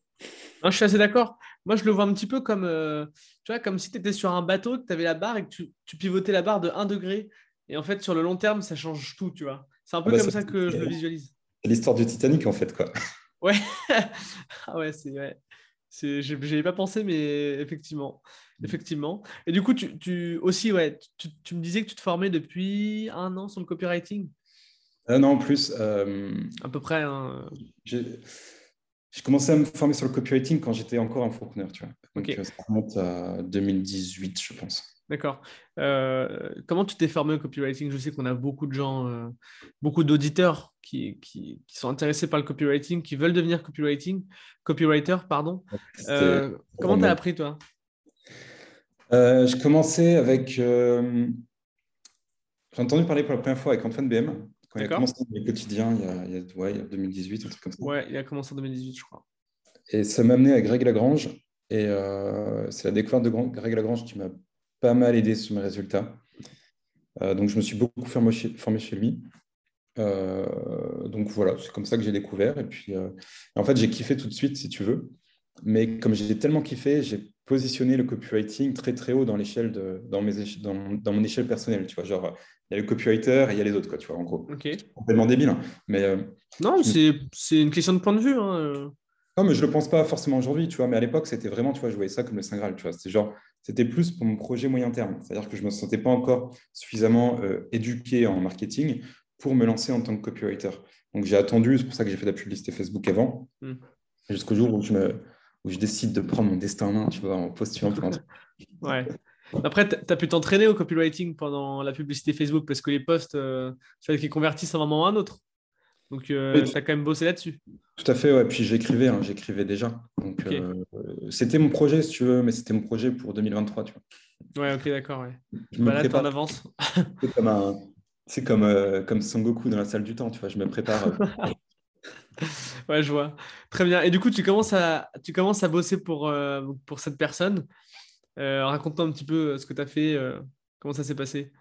je suis assez d'accord. Moi, je le vois un petit peu comme, euh, tu vois, comme si tu étais sur un bateau, que tu avais la barre et que tu, pivotais la barre de 1 degré. Et en fait, sur le long terme, ça change tout, tu vois. C'est un peu ah bah, comme ça que je le visualise. C'est l'histoire du Titanic, en fait, quoi. Ouais. ah ouais, c'est... Ouais. Je n'avais pas pensé, mais effectivement. effectivement. Et du coup, tu, tu aussi, ouais, tu, tu, me disais que tu te formais depuis un an sur le copywriting? Euh, Non, en plus. Euh, à peu près. Hein. J'ai commencé à me former sur le copywriting quand j'étais encore entrepreneur, tu vois. Donc, euh, ça remonte à 2018, je pense. D'accord. Euh, comment tu t'es formé au copywriting? Je sais qu'on a beaucoup de gens, euh, beaucoup d'auditeurs qui, qui, sont intéressés par le copywriting, qui veulent devenir copywriting, copywriter, pardon. comment tu as appris, toi? Je commençais avec. J'ai entendu parler pour la première fois avec Antoine BM, il a commencé dans les quotidiens il y a, il y a, ouais, il y a 2018, un truc comme ça. Ouais, il a commencé en 2018, je crois. Et ça m'a amené à Greg Lagrange. Et euh, c'est la découverte de Greg Lagrange qui m'a pas mal aidé sur mes résultats. Euh, donc, je me suis beaucoup formé chez, formé chez lui. Euh, donc voilà, c'est comme ça que j'ai découvert. Et puis, en fait, j'ai kiffé tout de suite, si tu veux. Mais comme j'ai tellement kiffé, j'ai positionné le copywriting très très haut dans l'échelle de dans mes dans, dans, mon échelle personnelle. Tu vois, genre il y a le copywriter et il y a les autres, quoi, tu vois, en gros. Ok. Complètement débile. Hein. Mais, euh, non, c'est une question de point de vue. Hein. Non, mais je ne le pense pas forcément aujourd'hui, tu vois. Mais à l'époque, c'était vraiment, tu vois, je voyais ça comme le Saint Graal, tu vois. C'était genre, c'était plus pour mon projet moyen terme. C'est-à-dire que je ne me sentais pas encore suffisamment euh, éduqué en marketing pour me lancer en tant que copywriter. Donc j'ai attendu, c'est pour ça que j'ai fait la publicité Facebook avant, hmm. jusqu'au jour où je, me, où je décide de prendre mon destin en main, tu vois, en postulant pour un truc. ouais. Après, tu as pu t'entraîner au copywriting pendant la publicité Facebook parce que les posts, euh, fallait qu'ils convertissent à un moment ou à un autre. Donc, euh, tu as quand même bossé là-dessus. Tout à fait, ouais. Puis j'écrivais, hein, j'écrivais déjà. Donc, euh, c'était mon projet, si tu veux, mais c'était mon projet pour 2023, tu vois. Ouais, ok, d'accord. Ouais. Je me prépare. en avance. C'est comme, un... comme, comme Son Goku dans la salle du temps, tu vois. Je me prépare. ouais, je vois. Très bien. Et du coup, tu commences à, tu commences à bosser pour, euh, pour cette personne. Euh, Raconte-nous un petit peu ce que tu as fait, comment ça s'est passé.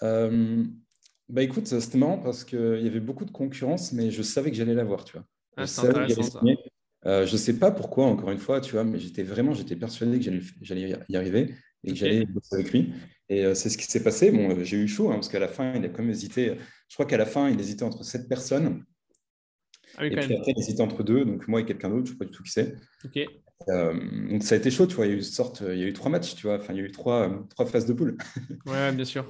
bah écoute, c'était marrant parce qu'il y avait beaucoup de concurrence, mais je savais que j'allais l'avoir, tu vois. Ah, c'est intéressant ça. je ne sais pas pourquoi, encore une fois, tu vois, mais j'étais vraiment, j'étais persuadé que j'allais y arriver et que j'allais bosser avec lui. Et euh, c'est ce qui s'est passé. Bon, euh, j'ai eu chaud, hein, parce qu'à la fin, il a quand même hésité. Je crois qu'à la fin, il hésitait entre sept personnes. Ah et puis après, il hésitait entre deux, donc moi et quelqu'un d'autre, je ne sais pas du tout qui c'est. Euh, donc ça a été chaud, tu vois. Il y a eu, sorte, il y a eu trois matchs, tu vois. Enfin, il y a eu trois, trois phases de poule. Ouais, bien sûr.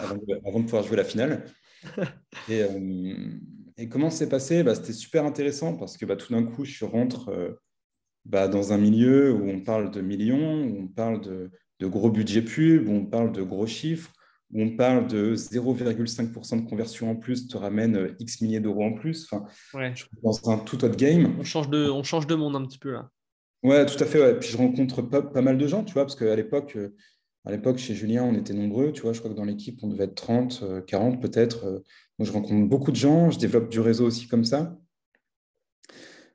avant, de, pouvoir jouer la finale. et, et, comment c'est passé? Bah, C'était super intéressant parce que bah, tout d'un coup, je rentre bah, dans un milieu où on parle de millions, où on parle de, de gros budgets pub, où on parle de gros chiffres, où on parle de 0,5% de conversion en plus te ramène euh, X milliers d'euros en plus. Enfin, ouais. je pense un tout autre game. On change, de, on change de monde un petit peu là. Ouais, tout à fait. Ouais. Puis je rencontre pas, pas, mal de gens, tu vois, parce qu'à l'époque, euh, à l'époque, chez Julien, on était nombreux, tu vois. Je crois que dans l'équipe, on devait être 30, 40 euh, peut-être. Moi, je rencontre beaucoup de gens. Je développe du réseau aussi comme ça.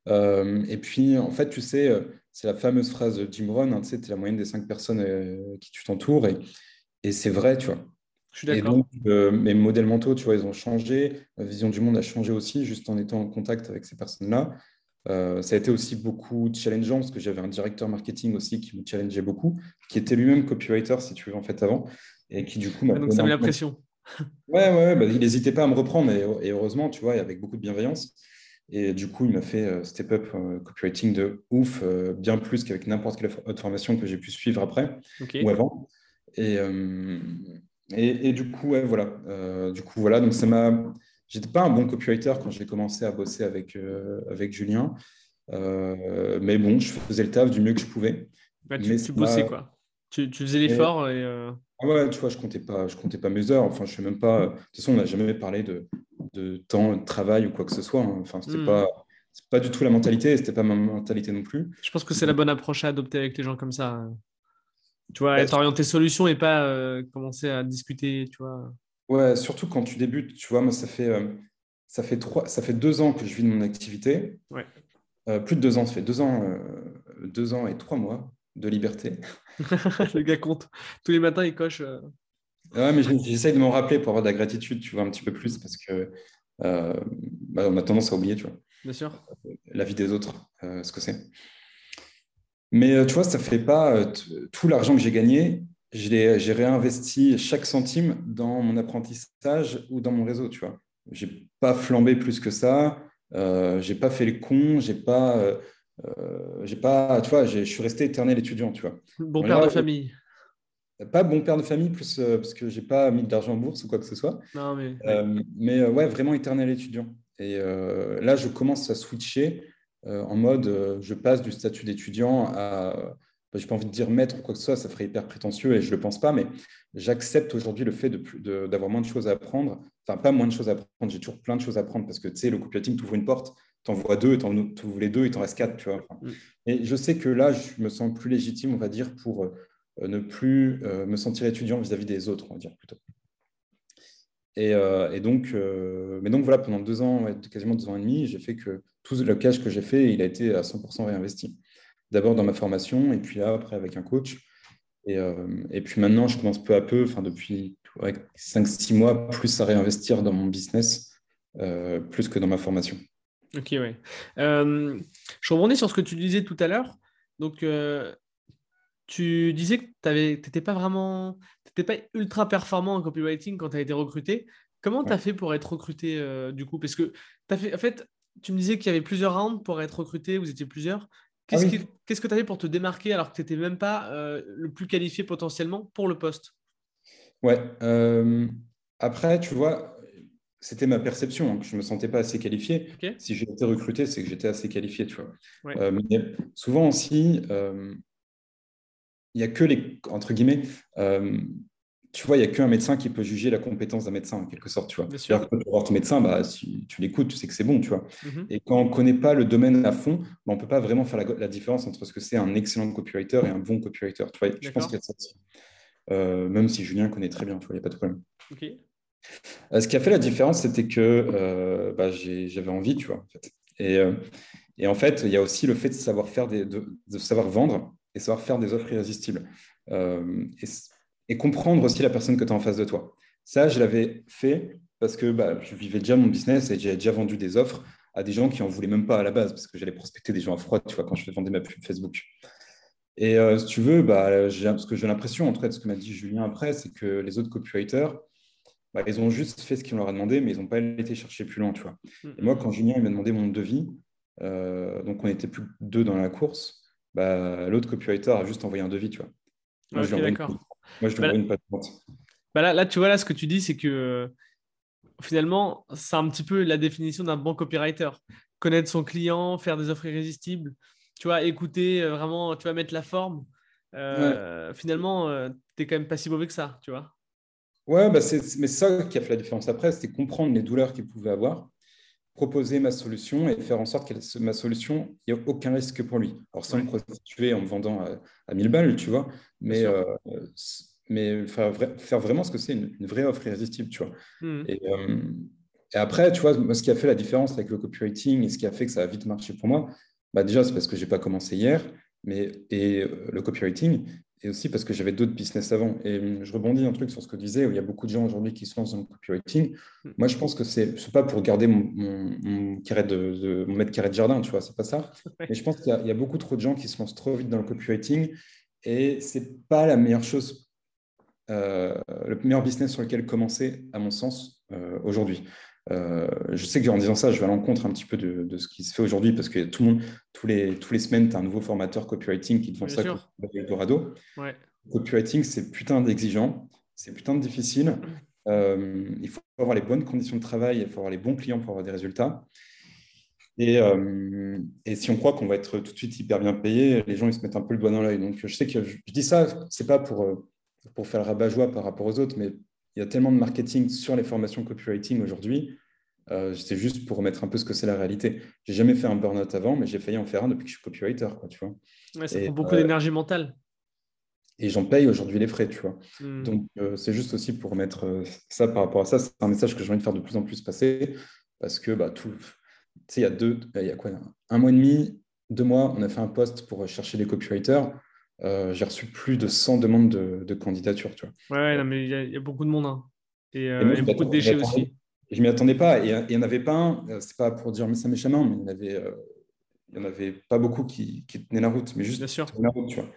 et puis, en fait, tu sais, c'est la fameuse phrase de Jim Rohn, hein, tu sais, es la moyenne des cinq personnes euh, qui tu t'entoures. Et, et c'est vrai, tu vois. Je suis d'accord. Euh, mes modèles mentaux, tu vois, ils ont changé. Ma vision du monde a changé aussi, juste en étant en contact avec ces personnes-là. Euh, ça a été aussi beaucoup challengeant parce que j'avais un directeur marketing aussi qui me challengeait beaucoup, qui était lui-même copywriter, si tu veux, en fait, avant, et qui du coup m'a. donc ça met la pression. Ouais, ouais, bah, il n'hésitait pas à me reprendre, et, heureusement, tu vois, avec beaucoup de bienveillance. Et du coup, il m'a fait euh, step up euh, copywriting de ouf, bien plus qu'avec n'importe quelle autre formation que j'ai pu suivre après ou avant. Et, et, du coup, ouais, voilà. du coup, voilà. Donc, ça m'a. J'étais pas un bon copywriter quand j'ai commencé à bosser avec, avec Julien. mais bon, je faisais le taf du mieux que je pouvais. Bah, tu, tu bossais, quoi. Tu, tu faisais l'effort et. Ah ouais, tu vois, je comptais pas, je comptais pas mes heures. Enfin, je sais même pas. De toute façon, on n'a jamais parlé de, de temps de travail ou quoi que ce soit. Hein. Enfin, c'était hmm. pas, pas du tout la mentalité. C'était pas ma mentalité non plus. Je pense que c'est la bonne approche à adopter avec les gens comme ça. Tu vois, être orienté solution et pas euh, commencer à discuter. Tu vois. Ouais, surtout quand tu débutes. Tu vois, moi, ça fait, euh, ça fait trois, ça fait deux ans que je vis de mon activité. Ouais. Euh, plus de deux ans, ça fait deux ans, deux ans et trois mois de liberté. le gars compte. Tous les matins, il coche. Ouais, mais j'essaye de m'en rappeler pour avoir de la gratitude, tu vois, un petit peu plus, parce que bah, on a tendance à oublier, tu vois. Bien sûr. La vie des autres, ce que c'est. Mais tu vois, ça fait pas tout l'argent que j'ai gagné, j'ai réinvesti chaque centime dans mon apprentissage ou dans mon réseau, tu vois. J'ai pas flambé plus que ça, j'ai pas fait le con, j'ai pas euh, j'ai pas, tu vois, je suis resté éternel étudiant, tu vois. Bon père de famille. Pas bon père de famille, plus euh, parce que j'ai pas mis de l'argent en bourse ou quoi que ce soit. Non, mais. Euh, mais ouais, vraiment éternel étudiant. Et là, je commence à switcher en mode, je passe du statut d'étudiant à bah, j'ai pas envie de dire maître ou quoi que ce soit, ça ferait hyper prétentieux et je le pense pas, mais j'accepte aujourd'hui le fait d'avoir moins de choses à apprendre. Enfin, pas moins de choses à apprendre, j'ai toujours plein de choses à apprendre parce que tu sais, le copywriting t'ouvre une porte, t'en vois deux, t'en ouvres les deux, et t'en reste quatre, tu vois. Mm. Et je sais que là, je me sens plus légitime, on va dire, pour euh, ne plus euh, me sentir étudiant vis-à-vis des autres, on va dire plutôt. Et, euh, donc, mais donc voilà, pendant deux ans, quasiment deux ans et demi, j'ai fait que tout le cash que j'ai fait, il a été à 100% réinvesti d'abord dans ma formation et puis là, après avec un coach. Et, euh, et puis maintenant, je commence peu à peu, enfin depuis 5-6 mois, plus à réinvestir dans mon business, euh, plus que dans ma formation. Ok, ouais. Euh, je rebondis sur ce que tu disais tout à l'heure. Donc, tu disais que tu n'étais pas vraiment, t'étais pas ultra performant en copywriting quand tu as été recruté. Comment tu as fait pour être recruté du coup? Parce que as fait, en fait, tu me disais qu'il y avait plusieurs rounds pour être recruté, vous étiez plusieurs. Ah qu'est-ce que tu avais pour te démarquer alors que tu n'étais même pas euh, le plus qualifié potentiellement pour le poste? Ouais. Euh, après, tu vois, c'était ma perception hein, que je ne me sentais pas assez qualifié. Si j'ai été recruté, c'est que j'étais assez qualifié, tu vois. Euh, mais souvent aussi, il n'y a que les, entre guillemets, tu vois, il n'y a qu'un médecin qui peut juger la compétence d'un médecin, en quelque sorte, tu vois. Tu voir ton médecin, bah, si tu l'écoutes, tu sais que c'est bon, tu vois. Mhm. Et quand on ne connaît pas le domaine à fond, bah, on ne peut pas vraiment faire la, différence entre ce que c'est un excellent copywriter et un bon copywriter. Tu vois, je pense qu'il y a ça aussi. Euh, même si Julien connaît très bien, tu vois, il n'y a pas de problème. Ok. Euh, ce qui a fait la différence, c'était que euh, bah, j'avais envie, tu vois, en fait. Et, et, en fait, il y a aussi le fait de savoir, faire des, de, savoir vendre et savoir faire des offres irrésistibles. Et, et, comprendre aussi la personne que tu as en face de toi. Ça, je l'avais fait parce que bah, je vivais déjà mon business et j'avais déjà vendu des offres à des gens qui n'en voulaient même pas à la base, parce que j'allais prospecter des gens à froid, tu vois, quand je vendais ma pub Facebook. Et euh, si tu veux, bah, ce que j'ai l'impression, en tout cas, ce que m'a dit Julien après, c'est que les autres copywriters, bah, ils ont juste fait ce qu'on leur a demandé, mais ils n'ont pas été chercher plus loin, tu vois. Et moi, quand Julien m'a demandé mon devis, euh, donc on était plus deux dans la course, bah, l'autre copywriter a juste envoyé un devis, tu vois. Moi, je envoie une, moi, je lui une page bah là, là, tu vois, là, ce que tu dis, c'est que finalement, c'est un petit peu la définition d'un bon copywriter. Connaître son client, faire des offres irrésistibles, tu vois, écouter, euh, vraiment, tu vas mettre la forme. Euh, finalement, euh, tu n'es quand même pas si mauvais que ça, tu vois. Ouais, bah c'est, mais ça qui a fait la différence après, c'était comprendre les douleurs qu'il pouvait avoir, proposer ma solution et faire en sorte que ma solution, il n'y ait aucun risque pour lui. Alors, sans me prostituer en me vendant à, à 1000 balles, tu vois, mais mais faire, faire, vraiment ce que c'est une, vraie offre irrésistible, tu vois. Hmm. Euh, et, après, tu vois, ce qui a fait la différence avec le copywriting et ce qui a fait que ça a vite marché pour moi, bah déjà, c'est parce que je n'ai pas commencé hier, mais, et euh, le copywriting, et aussi parce que j'avais d'autres business avant. Et hum, je rebondis un truc sur ce que tu disais, où il y a beaucoup de gens aujourd'hui qui se lancent dans le copywriting. Hmm. Moi, je pense que ce n'est pas pour garder mon, mon, carré de, mon mètre carré de jardin, tu vois, c'est pas ça. Mais je pense qu'il y, y, a beaucoup trop de gens qui se lancent trop vite dans le copywriting, et c'est pas la meilleure chose euh, le meilleur business sur lequel commencer, à mon sens, euh, aujourd'hui. Euh, je sais qu'en disant ça, je vais à l'encontre un petit peu de, ce qui se fait aujourd'hui parce que tout le monde, tous les, tous les semaines, tu as un nouveau formateur copywriting qui te vend ça avec Dorado. Ouais. Copywriting, c'est putain d'exigeant, c'est putain de difficile. il faut avoir les bonnes conditions de travail, il faut avoir les bons clients pour avoir des résultats. Et, et si on croit qu'on va être tout de suite hyper bien payé, les gens ils se mettent un peu le doigt dans l'œil. Donc je sais que je, je dis ça, c'est pas pour pour faire le rabat-joie par rapport aux autres, mais il y a tellement de marketing sur les formations copywriting aujourd'hui. Euh, c'est juste pour remettre un peu ce que c'est la réalité. J'ai jamais fait un burn-out avant, mais j'ai failli en faire un depuis que je suis copywriter, quoi, tu vois. ça prend beaucoup euh, d'énergie mentale. Et j'en paye aujourd'hui les frais, tu vois. Hmm. Donc, euh, c'est juste aussi pour mettre ça par rapport à ça. C'est un message que j'ai envie de faire de plus en plus passer parce que, bah, tout, tu sais, il y a deux, il y a quoi, un mois et demi, deux mois, on a fait un post pour chercher des copywriters. Euh, j'ai reçu plus de 100 demandes de, de candidature. Tu vois. Ouais, mais il y, a beaucoup de monde. Hein. Et, euh, y a beaucoup de déchets aussi. Je m'y attendais pas. Et il n'y en avait pas un, euh, c'est pas pour dire mais ça méchamment, mais il n'y en, avait, il y en avait pas beaucoup qui, qui, tenaient la route, mais juste Bien sûr. la route. Tu vois.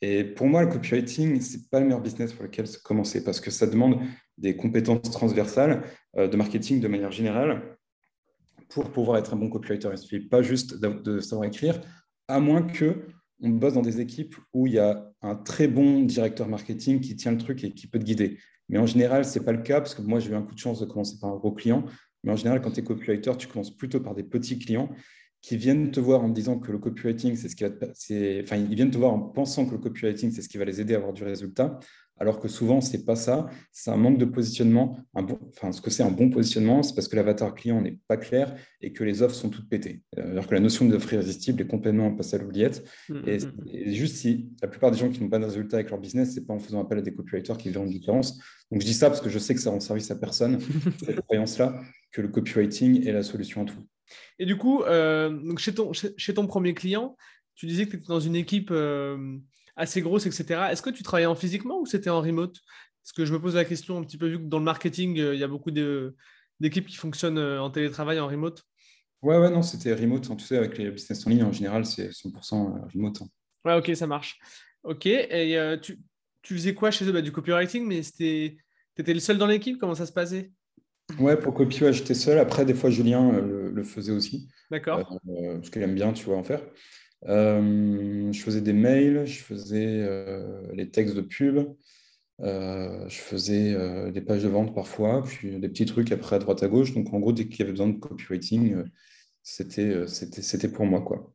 Et pour moi, le copywriting, ce n'est pas le meilleur business pour lequel commencer parce que ça demande des compétences transversales de marketing de manière générale pour pouvoir être un bon copywriter. Il ne suffit pas juste de savoir écrire, à moins que on bosse dans des équipes où il y a un très bon directeur marketing qui tient le truc et qui peut te guider. Mais en général, ce n'est pas le cas parce que moi, j'ai eu un coup de chance de commencer par un gros client. Mais en général, quand tu es copywriter, tu commences plutôt par des petits clients qui viennent te voir en disant que le copywriting, c'est ce qui va. Enfin, ils viennent te voir en pensant que le copywriting, c'est ce qui va les aider à avoir du résultat alors que souvent, ce n'est pas ça. C'est un manque de positionnement. Un bon, enfin, ce que c'est un bon positionnement, c'est parce que l'avatar client n'est pas clair et que les offres sont toutes pétées. Euh, alors que la notion d'offre irrésistible est complètement passée à l'oubliette. Mm, mm, mm. et, juste si la plupart des gens qui n'ont pas de résultat avec leur business, ce n'est pas en faisant appel à des copywriters qui verront une différence. Donc, je dis ça parce que je sais que ça rend service à personne, cette croyance-là, que le copywriting est la solution à tout. Et du coup, euh, donc chez, ton, chez, ton premier client, tu disais que tu étais dans une équipe... Euh, assez grosse, etc. Est-ce que tu travaillais en physiquement ou c'était en remote? Parce que je me pose la question un petit peu vu que dans le marketing, euh, il y a beaucoup d'équipes qui fonctionnent euh, en télétravail, en remote. Ouais, ouais, non, c'était remote. Tu sais, avec les business en ligne, en général, c'est 100% euh, remote. Hein. Ouais, ok, ça marche. Ok, et tu, faisais quoi chez eux? Bah, Du copywriting, mais tu étais le seul dans l'équipe? Comment ça se passait? Ouais, pour copy, j'étais seul. Après, des fois, Julien le, faisait aussi. D'accord. parce qu'il aime bien, tu vois, en faire. Euh, je faisais des mails, je faisais euh, les textes de pub, euh, je faisais des pages de vente parfois, puis des petits trucs après à droite à gauche. Donc en gros, dès qu'il y avait besoin de copywriting, c'était, c'était, c'était pour moi. Quoi.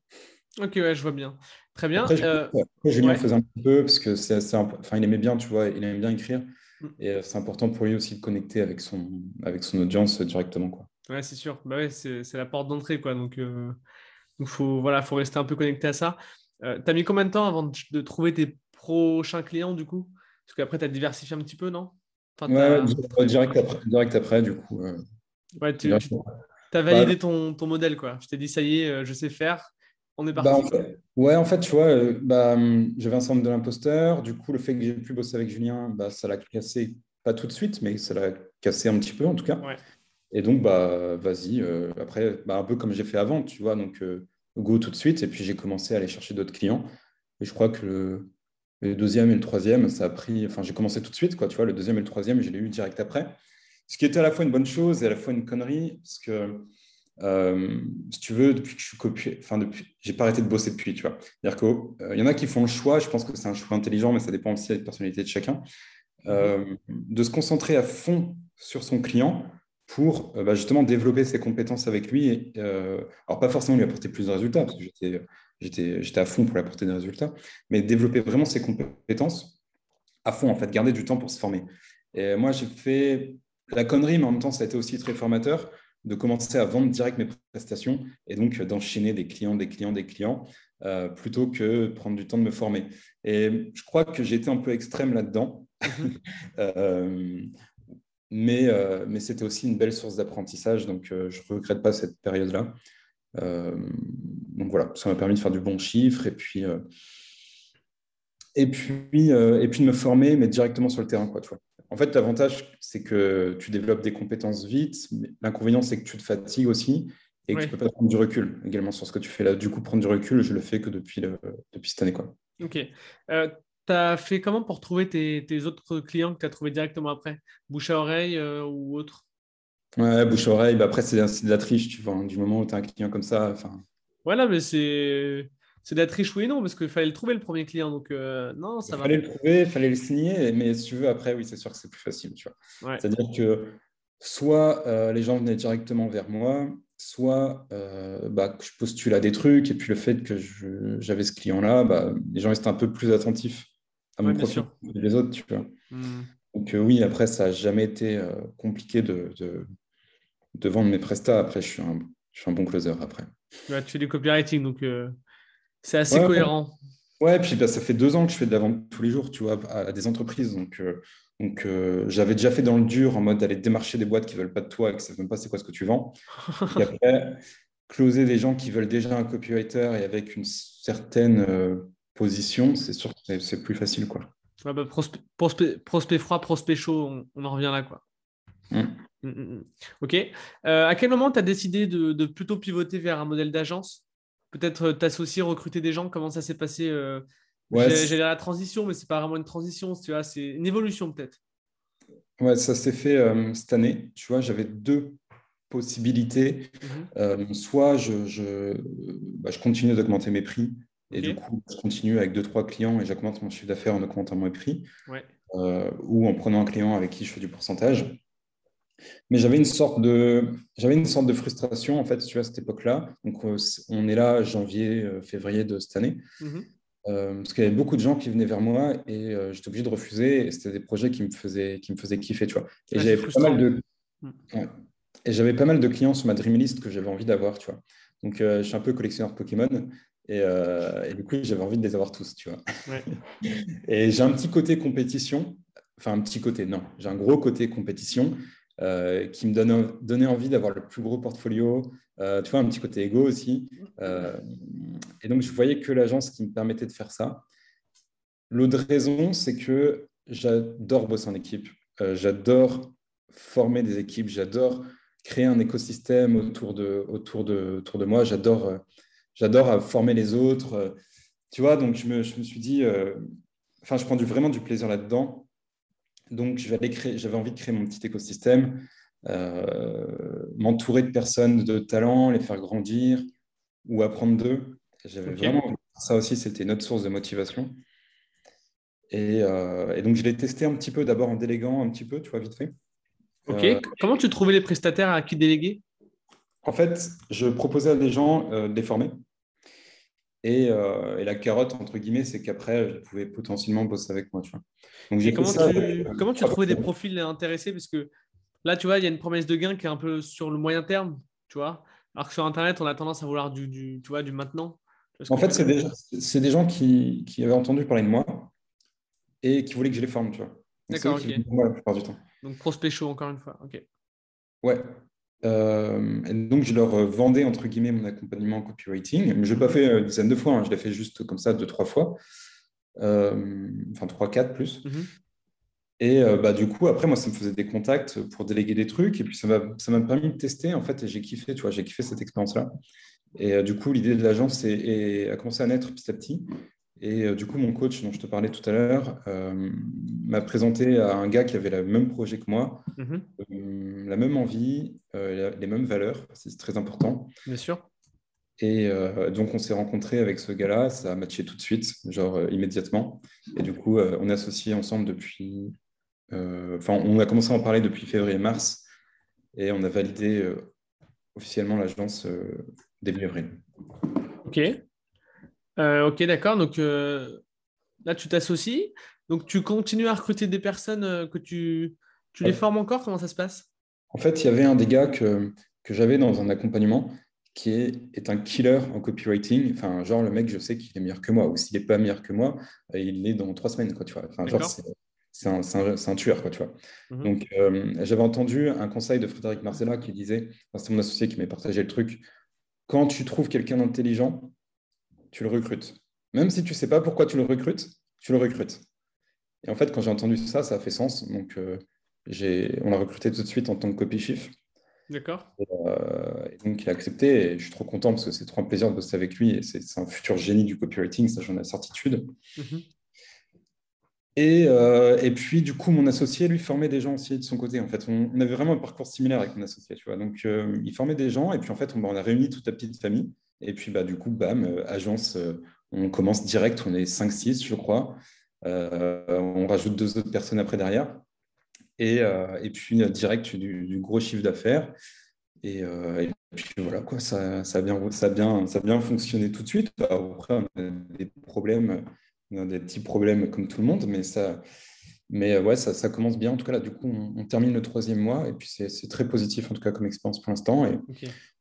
Ok, ouais, je vois bien. Très bien. Après, Julien faisait un petit peu parce que c'est assez, enfin, il aimait bien, tu vois, il aimait bien écrire. Mm. Et c'est important pour lui aussi de connecter avec son, avec son audience directement. Quoi. Ouais, c'est sûr. Bah ouais, c'est, c'est la porte d'entrée. Quoi. Donc, donc, il faut, voilà, faut rester un peu connecté à ça. Euh, tu as mis combien de temps avant de, trouver tes prochains clients, du coup? Parce qu'après, tu as diversifié un petit peu, non? Ouais, direct après, direct après, du coup. ouais, tu, Tu as validé ton, ton, modèle, quoi. Je t'ai dit, ça y est, je sais faire. On est parti. Bah, ouais, en fait, tu vois, bah, j'avais un centre de l'imposteur. Du coup, le fait que j'ai pu bosser avec Julien, bah, ça l'a cassé, pas tout de suite, mais ça l'a cassé un petit peu, en tout cas. Et donc, bah, vas-y. après, bah, un peu comme j'ai fait avant, tu vois. Donc, go tout de suite. Et puis, j'ai commencé à aller chercher d'autres clients. Et je crois que le, deuxième et le troisième, ça a pris. Enfin, j'ai commencé tout de suite, quoi. Tu vois, le deuxième et le troisième, je l'ai eu direct après. Ce qui était à la fois une bonne chose et à la fois une connerie, parce que. Euh, si tu veux, depuis que je suis copié, enfin depuis, j'ai pas arrêté de bosser depuis, tu vois. C'est-à-dire qu'il euh, y en a qui font le choix, je pense que c'est un choix intelligent, mais ça dépend aussi de la personnalité de chacun, euh, de se concentrer à fond sur son client pour bah, justement développer ses compétences avec lui. Et, alors, pas forcément lui apporter plus de résultats, parce que j'étais, j'étais, j'étais à fond pour lui apporter des résultats, mais développer vraiment ses compétences à fond, en fait, garder du temps pour se former. Et moi, j'ai fait la connerie, mais en même temps, ça a été aussi très formateur de commencer à vendre direct mes prestations et donc d'enchaîner des clients, des clients, des clients, euh, plutôt que de prendre du temps de me former. Et je crois que j'ai été un peu extrême là-dedans. Euh, mais, euh, mais c'était aussi une belle source d'apprentissage, donc je ne regrette pas cette période-là. donc voilà, ça m'a permis de faire du bon chiffre et puis, et puis, et puis de me former, mais directement sur le terrain. Quoi, tu vois. En fait, l'avantage, c'est que tu développes des compétences vite. L'inconvénient, c'est que tu te fatigues aussi et que tu ne peux pas prendre du recul également sur ce que tu fais là. Du coup, prendre du recul, je le fais que depuis, depuis cette année. Quoi. Ok. Tu as fait comment pour trouver tes, autres clients que tu as trouvés directement après? Bouche à oreille euh, ou autre? Ouais, bouche à oreille. Bah après, c'est de la triche, tu vois. Du moment où tu as un client comme ça. Voilà, mais c'est c'est d'être riche oui et non, parce qu'il fallait le trouver le premier client. Donc, euh, non, ça il fallait le trouver, il fallait le signer, mais si tu veux, après, oui, c'est sûr que c'est plus facile. Tu vois. C'est-à-dire que soit euh, les gens venaient directement vers moi, soit euh, bah, je postule à des trucs, et puis le fait que j'avais ce client-là, bah, les gens étaient un peu plus attentifs à mon les autres. Tu vois. Hmm. Donc, oui, après, ça n'a jamais été compliqué de, de, vendre mes prestats. Après, je suis un, je suis un bon closer après. tu fais du copywriting, donc c'est assez cohérent. Ouais, puis bah, ça fait deux ans que je fais de la vente tous les jours, tu vois, à, des entreprises. Donc, euh, donc euh, j'avais déjà fait dans le dur en mode d'aller démarcher des boîtes qui ne veulent pas de toi et qui ne savent même pas c'est quoi ce que tu vends. et après, closer des gens qui veulent déjà un copywriter et avec une certaine euh, position, c'est sûr que c'est plus facile. Quoi. bah, prospect, froid, prospect chaud, on, en revient là. Quoi. Mmh. Mmh, mmh, ok. à quel moment tu as décidé de, plutôt pivoter vers un modèle d'agence? Peut-être euh, t'associer, recruter des gens? Comment ça s'est passé euh, J'ai la transition, mais c'est pas vraiment une transition, tu vois, c'est une évolution peut-être. Ouais, ça s'est fait euh, cette année. Tu vois, j'avais deux possibilités. Mhm. soit je, je, bah, je continue d'augmenter mes prix et du coup, je continue avec deux, trois clients et j'augmente mon chiffre d'affaires en augmentant mes prix. ou en prenant un client avec qui je fais du pourcentage. Mais j'avais une sorte de, j'avais une sorte de frustration en fait, tu vois, à cette époque-là. Donc, euh, on est là, janvier, euh, février de cette année, euh, parce qu'il y avait beaucoup de gens qui venaient vers moi et j'étais obligé de refuser. Et c'était des projets qui me faisaient, qui me faisaient kiffer, tu vois. Et j'avais pas mal de, mm. et j'avais pas mal de clients sur ma dream list que j'avais envie d'avoir, tu vois. Donc, je suis un peu collectionneur Pokémon. Et, et, du coup, j'avais envie de les avoir tous, tu vois. et j'ai un petit côté compétition, enfin un petit côté, non, j'ai un gros côté compétition euh, qui me donne, donnait envie d'avoir le plus gros portfolio, euh, tu vois, un petit côté égo aussi. Euh, et donc, je voyais que l'agence qui me permettait de faire ça. L'autre raison, c'est que j'adore bosser en équipe. j'adore former des équipes. J'adore créer un écosystème autour de, autour de, autour de moi. J'adore, j'adore former les autres. tu vois, donc je me, je me suis dit, enfin, je prends du, vraiment du plaisir là-dedans. Donc, j'avais envie de créer mon petit écosystème, euh, m'entourer de personnes de talent, les faire grandir ou apprendre d'eux. J'avais vraiment ça aussi, c'était une autre source de motivation. Et, euh, donc, je l'ai testé un petit peu d'abord en déléguant un petit peu, tu vois, vite fait. Ok. Euh, Comment tu trouvais les prestataires à qui déléguer? En fait, je proposais à des gens de les former. Euh, et, la carotte, entre guillemets, c'est qu'après, je pouvais potentiellement bosser avec moi. Tu vois. Donc, comment, tu, comment tu as trouvé des profils intéressés? Parce que là, tu vois, il y a une promesse de gain qui est un peu sur le moyen terme, tu vois. Alors que sur Internet, on a tendance à vouloir du, du tu vois, du maintenant. En fait, c'est des, des, gens qui, qui, avaient entendu parler de moi et qui voulaient que je les forme, tu vois. D'accord, ok. la plupart du temps. Donc, prospect chaud, encore une fois. Ok. Ouais. Euh, et donc, je leur vendais, entre guillemets, mon accompagnement en copywriting. Mais je ne l'ai pas fait une dizaine de fois, hein. je l'ai fait juste comme ça, deux, trois fois. enfin, trois, quatre plus. Mhm. Et bah, du coup, après, moi, ça me faisait des contacts pour déléguer des trucs. Et puis, ça m'a permis de tester, en fait, et j'ai kiffé, tu vois, j'ai kiffé cette expérience-là. Et du coup, l'idée de l'agence a commencé à naître petit à petit. Et euh, du coup, mon coach dont je te parlais tout à l'heure euh, m'a présenté à un gars qui avait le même projet que moi, mhm. euh, la même envie, les mêmes valeurs, c'est très important. Bien sûr. Et donc, on s'est rencontrés avec ce gars-là, ça a matché tout de suite, genre immédiatement. Et du coup, on est associés ensemble depuis. Enfin, on a commencé à en parler depuis février-mars et on a validé officiellement l'agence début avril. Ok. Euh, ok, d'accord. Donc euh, là, tu t'associes. Donc tu continues à recruter des personnes euh, que tu, tu les formes encore? Comment ça se passe? En fait, il y avait un des gars que, que j'avais dans un accompagnement qui est, est, un killer en copywriting. Enfin, genre, le mec, je sais qu'il est meilleur que moi. Ou s'il n'est pas meilleur que moi, il est dans trois semaines, quoi, tu vois. Enfin, genre, c'est un, un, tueur, quoi, tu vois. Mhm. Donc, j'avais entendu un conseil de Frédéric Marcella qui disait, c'est mon associé qui m'a partagé le truc, quand tu trouves quelqu'un d'intelligent, tu le recrutes. Même si tu ne sais pas pourquoi tu le recrutes, tu le recrutes. Et en fait, quand j'ai entendu ça, ça a fait sens. Donc, euh, on l'a recruté tout de suite en tant que copy chief. D'accord. Euh, et, donc, il a accepté. Et je suis trop content parce que c'est trop un plaisir de bosser avec lui. Et c'est un futur génie du copywriting, ça, j'en ai certitude. Mhm. Et, euh, et, puis, du coup, mon associé, lui, formait des gens aussi de son côté. En fait, on, avait vraiment un parcours similaire avec mon associé, tu vois. Donc, il formait des gens. Et puis, en fait, on, on a réuni toute la petite famille. Et puis, bah, du coup, bam, euh, agence, euh, on commence direct, on est 5-6, je crois. Euh, on rajoute deux autres personnes après derrière. Et, et puis, direct, du, gros chiffre d'affaires. Et, puis voilà, quoi, ça, ça, a bien, ça, bien, ça bien fonctionné tout de suite. Après, on a des problèmes, on a des petits problèmes comme tout le monde, mais ça, mais ouais, ça, ça, commence bien. En tout cas, là, du coup, on, termine le troisième mois et puis c'est très positif, en tout cas, comme expérience pour l'instant. Et,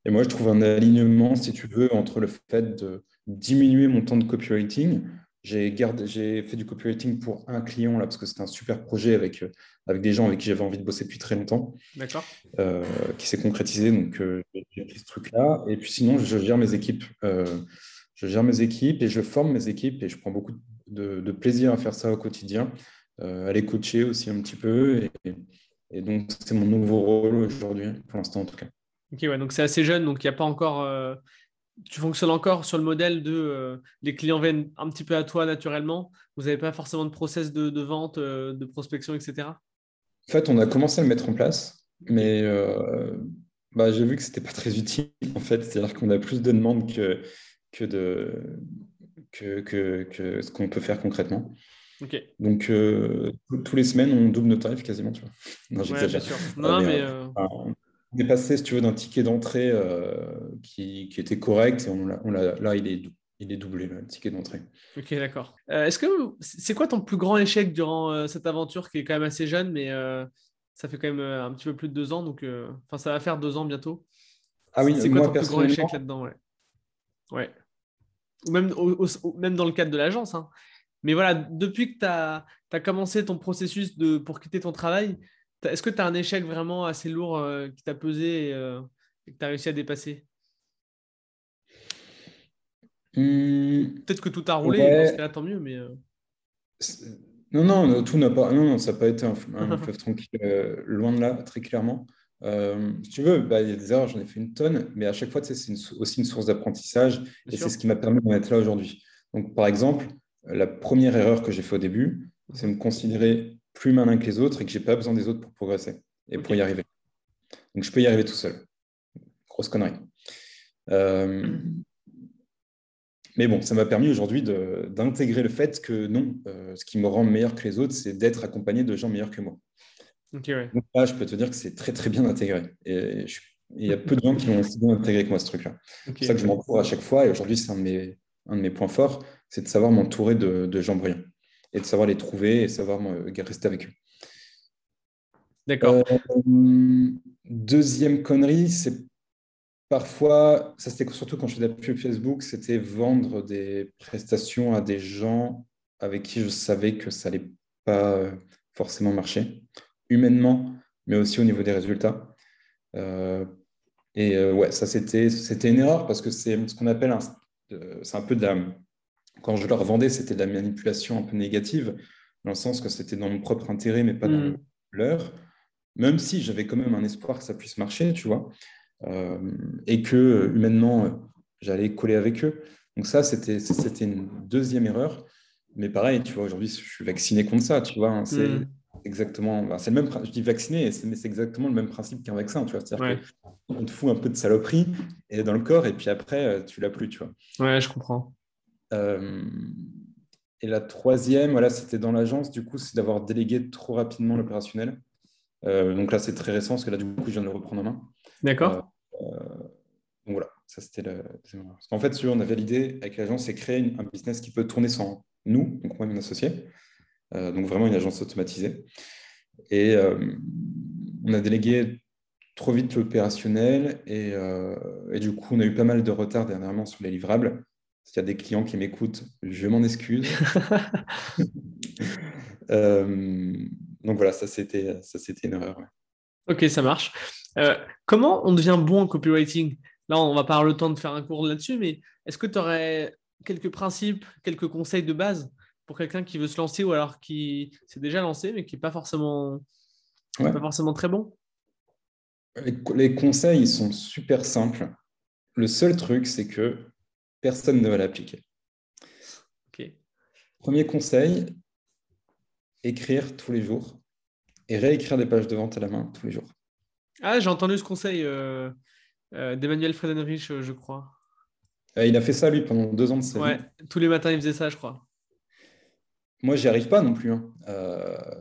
et moi, je trouve un alignement, si tu veux, entre le fait de diminuer mon temps de copywriting. J'ai fait du copywriting pour un client, là, parce que c'était un super projet avec, euh, avec des gens avec qui j'avais envie de bosser depuis très longtemps. D'accord. Euh, qui s'est concrétisé. Donc, euh, j'ai pris ce truc-là. Et puis sinon, je gère mes équipes. je gère mes équipes et je forme mes équipes et je prends beaucoup de, de plaisir à faire ça au quotidien, à les coacher aussi un petit peu. Et, et donc, c'est mon nouveau rôle aujourd'hui, pour l'instant en tout cas. Ok, ouais, donc c'est assez jeune, donc il n'y a pas encore. Euh, tu fonctionnes encore sur le modèle de euh, les clients viennent un petit peu à toi naturellement. Vous n'avez pas forcément de process de, vente, euh, de prospection, etc. En fait, on a commencé à le mettre en place, mais bah, j'ai vu que ce n'était pas très utile. En fait, c'est-à-dire qu'on a plus de demandes que, que, de, que, que, ce qu'on peut faire concrètement. Donc, tous les semaines, on double nos tarifs quasiment. Tu vois. Non, j'exagère. Non, mais, on est passé, si tu veux, d'un ticket d'entrée euh, qui, était correct et on là, il est, il est doublé, le ticket d'entrée. Ok, d'accord. Euh, est-ce que c'est quoi ton plus grand échec durant euh, cette aventure qui est quand même assez jeune, mais ça fait quand même un petit peu plus de deux ans, donc enfin ça va faire deux ans bientôt. Ah oui, c'est quoi ton plus grand échec là-dedans ouais? ouais. Ou même, même dans le cadre de l'agence. Hein. Mais voilà, depuis que tu as, as, commencé ton processus de, pour quitter ton travail, est-ce que tu as un échec vraiment assez lourd euh, qui t'a pesé euh, et, que tu as réussi à dépasser? Mmh. Peut-être que tout a roulé, dans tant mieux, mais. Euh. Non, non, tout n'a pas. Non, ça n'a pas été un, fleuve tranquille, loin de là, très clairement. si tu veux, bah, il y a des erreurs, j'en ai fait une tonne, mais à chaque fois, c'est aussi une source d'apprentissage et c'est ce qui m'a permis d'en être là aujourd'hui. Donc, par exemple, la première erreur que j'ai fait au début, c'est me considérer plus malin que les autres et que j'ai pas besoin des autres pour progresser et pour y arriver. Donc je peux y arriver tout seul. Grosse connerie. Euh, mais bon, ça m'a permis aujourd'hui d'intégrer le fait que non, euh, ce qui me rend meilleur que les autres, c'est d'être accompagné de gens meilleurs que moi. Donc là, je peux te dire que c'est très très bien intégré. Et il y a peu de gens qui l'ont aussi bien intégré que moi ce truc-là. C'est pour ça que je m'entoure à chaque fois. Et aujourd'hui, c'est un, un, de mes points forts, c'est de savoir m'entourer de, de gens brillants et de savoir les trouver et savoir rester avec eux. D'accord. Euh, deuxième connerie, c'est parfois, ça c'était surtout quand je faisais de la pub Facebook, c'était vendre des prestations à des gens avec qui je savais que ça n'allait pas forcément marcher, humainement, mais aussi au niveau des résultats. Euh, Et ouais, ça, c'était une erreur parce que c'est ce qu'on appelle un, c'est un peu de la, quand je leur vendais, c'était de la manipulation un peu négative, dans le sens que c'était dans mon propre intérêt, mais pas dans mm. leur. Même si j'avais quand même un espoir que ça puisse marcher, tu vois, euh, et que humainement, j'allais coller avec eux. Donc ça, c'était une deuxième erreur. Mais pareil, tu vois, aujourd'hui, je suis vacciné contre ça, tu vois. Hein, c'est mm. exactement, c'est le même, je dis vacciné, mais c'est exactement le même principe qu'un vaccin, tu vois. C'est-à-dire qu'on te fout un peu de saloperie et dans le corps, et puis après, tu l'as plus, tu vois. Ouais, je comprends. Euh, et la troisième, voilà, c'était dans l'agence, du coup, c'est d'avoir délégué trop rapidement l'opérationnel. Euh, donc là, c'est très récent, parce que là, du coup, je viens de le reprendre en main. D'accord. Euh, donc voilà, ça c'était la Parce qu'en fait, on avait l'idée avec l'agence, c'est créer un business qui peut tourner sans nous, donc moi et mon associé. donc vraiment une agence automatisée. Et on a délégué trop vite l'opérationnel et, et, du coup, on a eu pas mal de retard dernièrement sur les livrables. S'il y a des clients qui m'écoutent, je m'en excuse. Euh, donc voilà, ça c'était, ça c'était une erreur. Ok, ça marche. Euh, comment on devient bon en copywriting? Là, on va pas avoir le temps de faire un cours là-dessus, mais est-ce que tu aurais quelques principes, quelques conseils de base pour quelqu'un qui veut se lancer ou alors qui s'est déjà lancé, mais qui n'est pas forcément, pas forcément très bon? Les conseils, ils sont super simples. Le seul truc, c'est que personne ne va l'appliquer. Premier conseil, écrire tous les jours et réécrire des pages de vente à la main tous les jours. Ah, j'ai entendu ce conseil euh, euh, d'Emmanuel Fredenrich, euh, je crois. il a fait ça, lui, pendant deux ans de sa ouais, tous les matins, il faisait ça, je crois. Moi, j'y arrive pas non plus. Hein.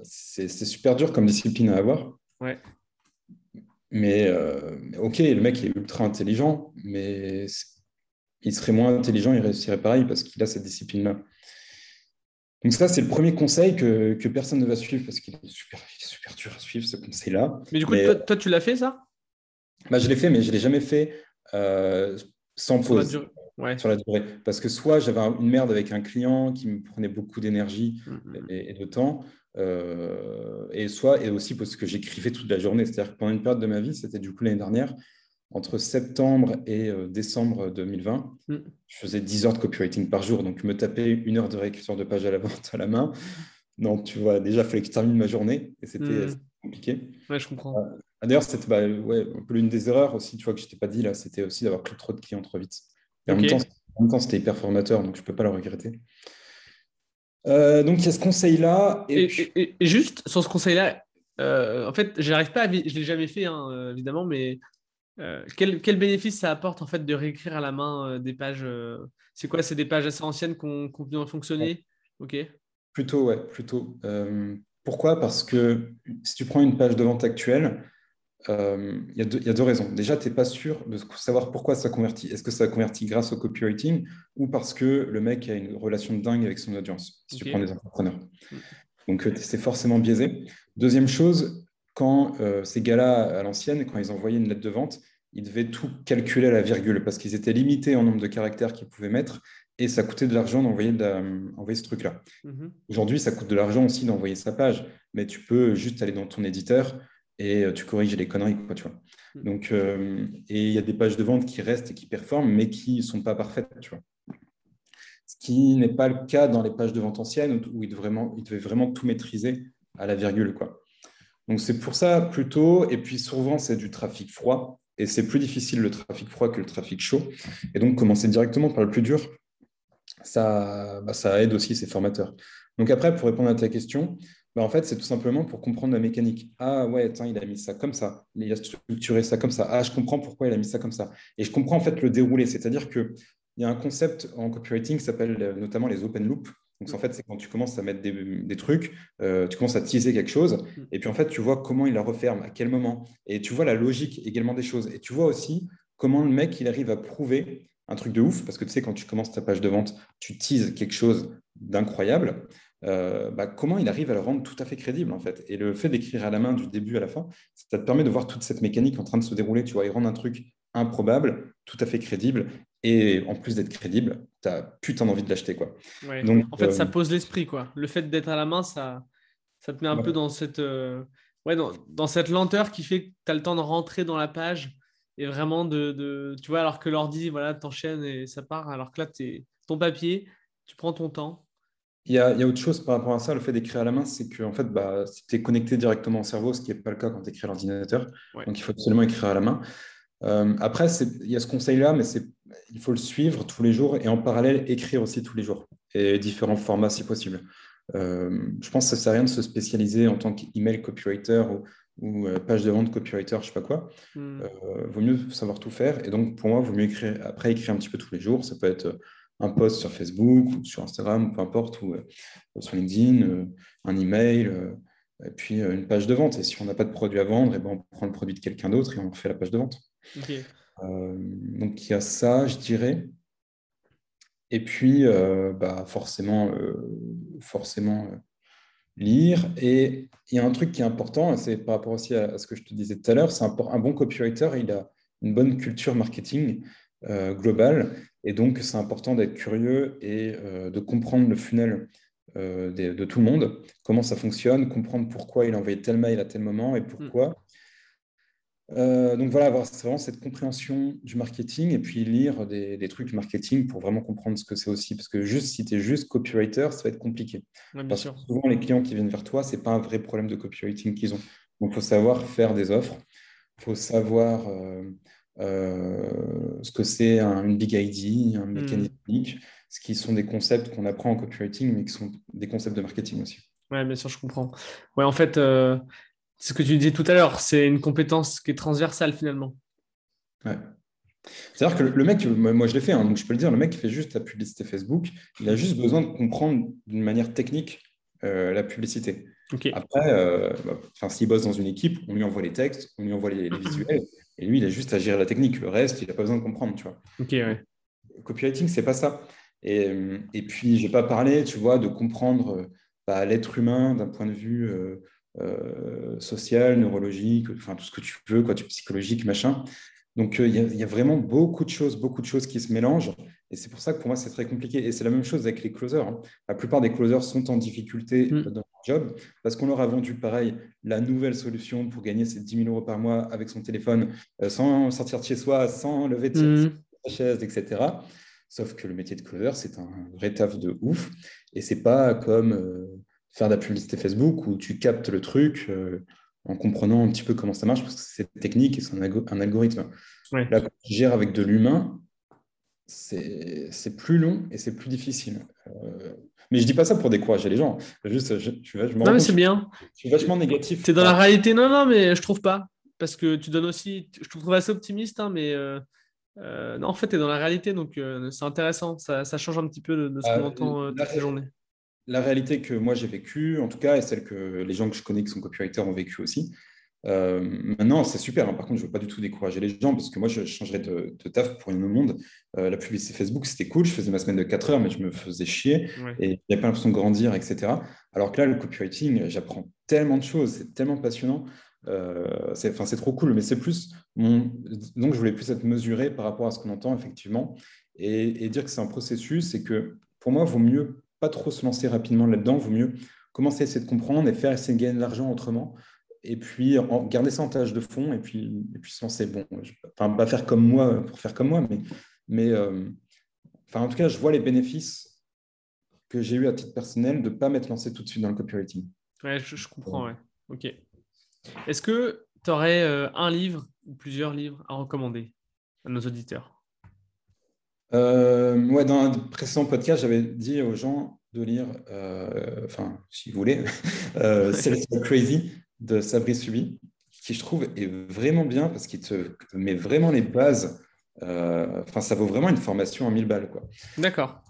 c'est super dur comme discipline à avoir. Ouais. Mais ok, le mec est ultra intelligent, mais il serait moins intelligent, il réussirait pareil parce qu'il a cette discipline-là. Donc ça, c'est le premier conseil que, personne ne va suivre parce qu'il est super, super dur à suivre, ce conseil-là. Mais du coup, toi, tu l'as fait, ça? Bah, Je l'ai fait, mais je ne l'ai jamais fait euh, sans pause. Sur la durée. Parce que soit j'avais une merde avec un client qui me prenait beaucoup d'énergie mm. et, de temps, euh, et soit et aussi parce que j'écrivais toute la journée. C'est-à-dire que pendant une période de ma vie, c'était du coup l'année dernière, entre septembre et euh, décembre 2020, mm. je faisais 10 heures de copywriting par jour. Donc, me taper une heure de réécriture de page à la vente à la main. Non, tu vois, déjà, il fallait que je termine ma journée et c'était mm. compliqué. Ouais, je comprends. Euh, d'ailleurs, c'était bah, ouais, un peu l'une des erreurs aussi, tu vois, que je t'ai pas dit là, c'était aussi d'avoir pris trop de clients trop vite. Et en, même temps, c'était hyper formateur, donc je ne peux pas le regretter. Euh, donc, il y a ce conseil-là. Et, juste sur ce conseil-là, en fait, j'arrive pas à, je ne l'ai jamais fait, hein, évidemment, mais euh, quel, bénéfice ça apporte en fait de réécrire à la main euh, des pages euh, C'est quoi C'est des pages assez anciennes qu'on qu ont fonctionner? Ok. Plutôt, ouais, plutôt. pourquoi? Parce que si tu prends une page de vente actuelle, il y, y, a deux raisons. Déjà, tu n'es pas sûr de savoir pourquoi ça convertit. Est-ce que ça convertit grâce au copywriting ou parce que le mec a une relation de dingue avec son audience, si tu prends des entrepreneurs. Mm. Donc, c'est forcément biaisé. Deuxième chose, quand ces gars-là, à l'ancienne, quand ils envoyaient une lettre de vente, ils devaient tout calculer à la virgule parce qu'ils étaient limités en nombre de caractères qu'ils pouvaient mettre et ça coûtait de l'argent d'envoyer ce truc-là. Mhm. Aujourd'hui, ça coûte de l'argent aussi d'envoyer sa page, mais tu peux juste aller dans ton éditeur et euh, tu corriges les conneries. Quoi, tu vois. Mhm. Donc, euh, et il y a des pages de vente qui restent et qui performent, mais qui ne sont pas parfaites. Tu vois. Ce qui n'est pas le cas dans les pages de vente anciennes où il devait vraiment, vraiment tout maîtriser à la virgule. Quoi. Donc, c'est pour ça plutôt. Et puis, souvent, c'est du trafic froid. Et c'est plus difficile le trafic froid que le trafic chaud. Et donc, commencer directement par le plus dur, ça, bah, ça aide aussi ses formateurs. Donc après, pour répondre à ta question, bah, en fait, c'est tout simplement pour comprendre la mécanique. Ah ouais, il a mis ça comme ça, il a structuré ça comme ça. Ah, je comprends pourquoi il a mis ça comme ça. Et je comprends en fait le déroulé. C'est-à-dire qu'il y a un concept en copywriting qui s'appelle euh, notamment les open loops. Donc, en fait, c'est quand tu commences à mettre des, trucs, euh, tu commences à teaser quelque chose, mm. et puis en fait, tu vois comment il la referme, à quel moment, et tu vois la logique également des choses. Et tu vois aussi comment le mec, il arrive à prouver un truc de ouf, parce que tu sais, quand tu commences ta page de vente, tu teases quelque chose d'incroyable. Euh, bah, comment il arrive à le rendre tout à fait crédible, en fait. Et le fait d'écrire à la main du début à la fin, ça te permet de voir toute cette mécanique en train de se dérouler, tu vois, et rendre un truc improbable, tout à fait crédible, et en plus d'être crédible, tu as putain envie de l'acheter. quoi. Donc, en fait, ça euh, pose l'esprit. quoi. Le fait d'être à la main, ça, ça te met un peu dans cette, euh, ouais, dans, dans, cette lenteur qui fait que tu as le temps de rentrer dans la page et vraiment de, tu vois, alors que l'ordi, voilà, t'enchaînes et ça part, alors que là, es, ton papier, tu prends ton temps. Il y, a, il y, a, autre chose par rapport à ça, le fait d'écrire à la main, c'est que en fait, bah, tu es connecté directement au cerveau, ce qui n'est pas le cas quand tu écris à l'ordinateur, donc il faut absolument écrire à la main. Euh, après, il y a ce conseil-là, mais il faut le suivre tous les jours et en parallèle écrire aussi tous les jours et différents formats si possible. Euh, je pense que ça ne sert à rien de se spécialiser en tant qu'email copywriter ou, ou euh, page de vente copywriter, je sais pas quoi. Il hmm. vaut mieux savoir tout faire. Et donc, pour moi, il vaut mieux écrire, après écrire un petit peu tous les jours. Ça peut être un post sur Facebook ou sur Instagram, peu importe, ou sur LinkedIn, un email, et puis une page de vente. Et si on n'a pas de produit à vendre, et eh ben, on prend le produit de quelqu'un d'autre et on fait la page de vente. Euh, donc il y a ça, je dirais. Et puis, euh, bah, forcément, euh, forcément lire. Et il y a un truc qui est important, c'est par rapport aussi à, ce que je te disais tout à l'heure, c'est un, un, bon copywriter, il a une bonne culture marketing globale. Et donc, c'est important d'être curieux et de comprendre le funnel de, de, tout le monde, comment ça fonctionne, comprendre pourquoi il a envoyé tel mail à tel moment et pourquoi. Euh, donc voilà, avoir vraiment cette compréhension du marketing et puis lire des, des trucs marketing pour vraiment comprendre ce que c'est aussi. Parce que juste si tu es juste copywriter, ça va être compliqué. parce que souvent, les clients qui viennent vers toi, ce n'est pas un vrai problème de copywriting qu'ils ont. Donc il faut savoir faire des offres, il faut savoir euh, euh, ce que c'est une big ID, un hmm. mécanisme unique, ce qui sont des concepts qu'on apprend en copywriting, mais qui sont des concepts de marketing aussi. Oui, bien sûr, je comprends. Ouais, en fait, c'est ce que tu disais tout à l'heure, c'est une compétence qui est transversale finalement. Ouais. C'est-à-dire que le mec, moi je l'ai fait, hein, donc je peux le dire, le mec qui fait juste la publicité Facebook, il a juste besoin de comprendre d'une manière technique euh, la publicité. Après, euh, bah, s'il bosse dans une équipe, on lui envoie les textes, on lui envoie les, visuels, et lui, il a juste à gérer la technique. Le reste, il n'a pas besoin de comprendre, tu vois. Ok, ouais. Copywriting, c'est pas ça. Et, et puis, je n'ai pas parlé, tu vois, de comprendre bah, l'être humain d'un point de vue euh, euh, social, neurologique, enfin tout ce que tu veux, quoi, psychologique, machin. Donc euh, il y, a vraiment beaucoup de choses, beaucoup de choses qui se mélangent. Et c'est pour ça que pour moi, c'est très compliqué. Et c'est la même chose avec les closers. Hein. La plupart des closers sont en difficulté mm. dans leur job parce qu'on leur a vendu, pareil, la nouvelle solution pour gagner ces 10 000 euros par mois avec son téléphone, euh, sans sortir de chez soi, sans lever de mm. sa chaise, etc. Sauf que le métier de closer, c'est un vrai taf de ouf. Et c'est pas comme faire de la publicité Facebook où tu captes le truc euh, en comprenant un petit peu comment ça marche, parce que c'est technique et c'est un, algorithme. Là, quand tu gères avec de l'humain, c'est plus long et c'est plus difficile. Euh, mais je dis pas ça pour décourager les gens. Juste, je, tu non, mais c'est bien. Je suis vachement négatif. C'est dans la réalité. Non, non, mais je trouve pas. Parce que tu donnes aussi. Je trouve assez optimiste, hein, mais euh, non, en fait, tu es dans la réalité. Donc, c'est intéressant. Ça, ça, change un petit peu de, ce qu'on entend toute la journée la réalité que moi j'ai vécue, en tout cas, et celle que les gens que je connais qui sont copywriters ont vécu aussi. Euh, maintenant, c'est super. Hein. Par contre, je ne veux pas du tout décourager les gens parce que moi, je changerais de, taf pour une monde. Euh, la publicité Facebook, c'était cool. Je faisais ma semaine de 4 heures, mais je me faisais chier et il n'y avait pas l'impression de grandir, etc. Alors que là, le copywriting, j'apprends tellement de choses. C'est tellement passionnant. Euh, c'est trop cool, mais c'est plus mon... donc je voulais plus être mesuré par rapport à ce qu'on entend effectivement et, et dire que c'est un processus et que pour moi, il vaut mieux pas trop se lancer rapidement là-dedans. Vaut mieux commencer à essayer de comprendre et faire essayer de gagner de l'argent autrement. Et puis garder ça en tâche de fond et puis, et puis se lancer. Bon, je, enfin, pas faire comme moi pour faire comme moi, mais, mais euh, enfin, en tout cas, je vois les bénéfices que j'ai eu à titre personnel de ne pas m'être lancé tout de suite dans le copywriting. Ouais, je, comprends, ouais. Ok. Est-ce que tu aurais euh, un livre ou plusieurs livres à recommander à nos auditeurs? Euh, ouais, dans un précédent podcast, j'avais dit aux gens de lire, euh, enfin, si vous voulez, euh, Crazy de Sabri Subi, qui je trouve est vraiment bien parce qu'il te met vraiment les bases. Euh, enfin, ça vaut vraiment une formation en 1000 balles. quoi. D'accord.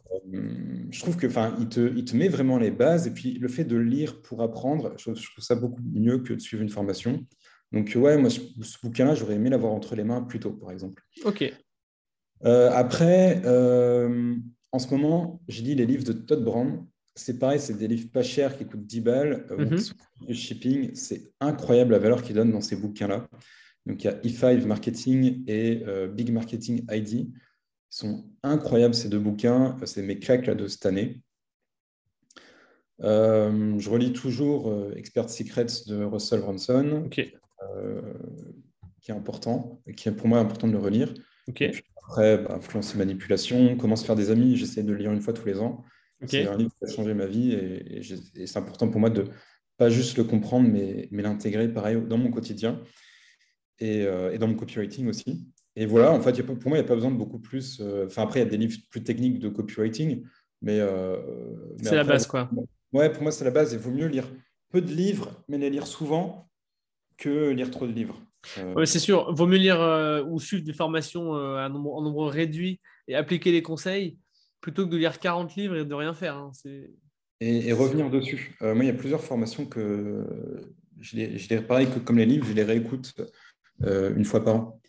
je trouve que, enfin, il te, il te met vraiment les bases et puis le fait de lire pour apprendre, je, je trouve ça beaucoup mieux que de suivre une formation. Donc, ouais, moi, ce bouquin-là, j'aurais aimé l'avoir entre les mains plus tôt, par exemple. Ok. Euh, après, euh, en ce moment, j'ai lu les livres de Todd Brown. C'est pareil, c'est des livres pas chers qui coûtent 10 balles, euh, mhm. shipping. C'est incroyable la valeur qu'ils donnent dans ces bouquins-là. Donc, il y a E5 Marketing et Big Marketing ID. Ils sont incroyables ces deux bouquins. C'est mes claques là, de cette année. je relis toujours Expert Secrets de Russell Brunson. qui est important, qui est pour moi important de le relire. Ok. Et puis après, bah, influence et manipulation, comment se faire des amis, j'essaie de le lire une fois tous les ans. C'est un livre qui a changé ma vie et, et j'ai- et c'est important pour moi de pas juste le comprendre, mais, mais l'intégrer pareil dans mon quotidien et, euh, et dans mon copywriting aussi. Et voilà, en fait, y a pour moi, il n'y a pas besoin de beaucoup plus. euh, Enfin, après, il y a des livres plus techniques de copywriting, mais. euh, mais C'est la base, quoi. Ouais, pour moi, c'est la base. Il vaut mieux lire peu de livres, mais les lire souvent que lire trop de livres. Euh, Ouais, c'est sûr, vaut mieux lire euh, ou suivre des formations euh, à nombre, en nombre réduit et appliquer les conseils plutôt que de lire 40 livres et de rien faire. hein. C'est... et, et revenir dessus. Euh, moi, il y a plusieurs formations que je les, je les- pareil que comme les livres, je les réécoute une fois par an.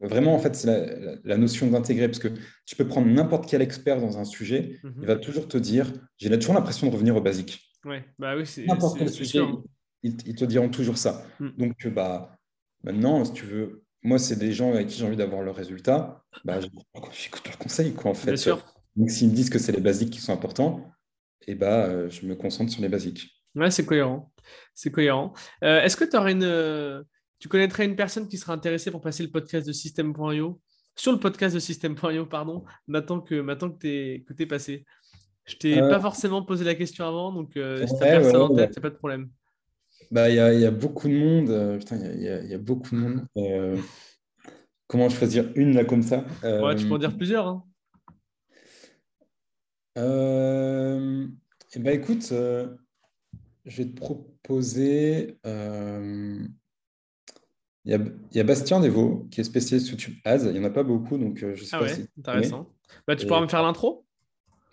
Vraiment, en fait, c'est la, la- la notion d'intégrer, parce que tu peux prendre n'importe quel expert dans un sujet, Mhm. il va toujours te dire, j'ai toujours l'impression de revenir au basique. Ouais, bah oui, c'est, N'importe c'est- quel sujet, sûr. Ils, ils te diront toujours ça. Mm. Donc, euh, bah, maintenant, si tu veux, moi, c'est des gens avec qui j'ai envie d'avoir le résultat, bah, j'écoute leurs conseils, quoi, en fait. Bien sûr. Donc, s'ils me disent que c'est les basiques qui sont importants, et bah, euh, je me concentre sur les basiques. Ouais, c'est cohérent. C'est cohérent. Euh, est-ce que tu aurais une, tu connaîtrais une personne qui serait intéressée pour passer le podcast de System.io sur le podcast de System.io, pardon, maintenant que, maintenant que tu es, passé Je t'ai Euh, pas forcément posé la question avant, donc euh, si tu as ouais, personne ouais, en ouais. tête, il pas de problème. Bah, il y a, il y a beaucoup de monde. euh, putain, il y a, y y beaucoup de monde. Euh, comment choisir une là comme ça? Ouais, tu peux en Euh, dire plusieurs. hein. euh, eh ben, écoute, je vais te proposer. il y a, il y a Bastien Devaux qui est spécialiste YouTube Ads. Il n'y en a pas beaucoup, donc je sais Ah pas ouais, si tu intéressant. Bah, tu Et- pourras me faire l'intro?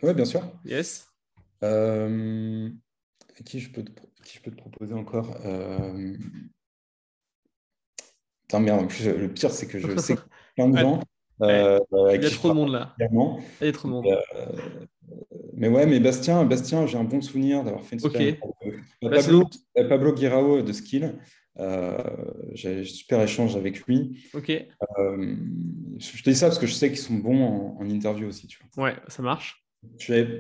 Ouais, bien sûr. Yes. Euh, qui je peux te, qui je peux te proposer encore? Euh, Putain, merde, en plus, le pire, c'est que je sais que plein de gens. euh, Il y a trop de monde là. Il y a trop de monde. Euh, mais ouais, mais Bastien, Bastien, j'ai un bon souvenir d'avoir fait une Ok. super. Euh, Pablo, euh, Pablo Guirao de Skill, euh, j'ai un super échange avec lui. Ok, Euh, je te dis ça parce que je sais qu'ils sont bons en, en interview aussi. Tu vois. ouais, ça marche. J'ai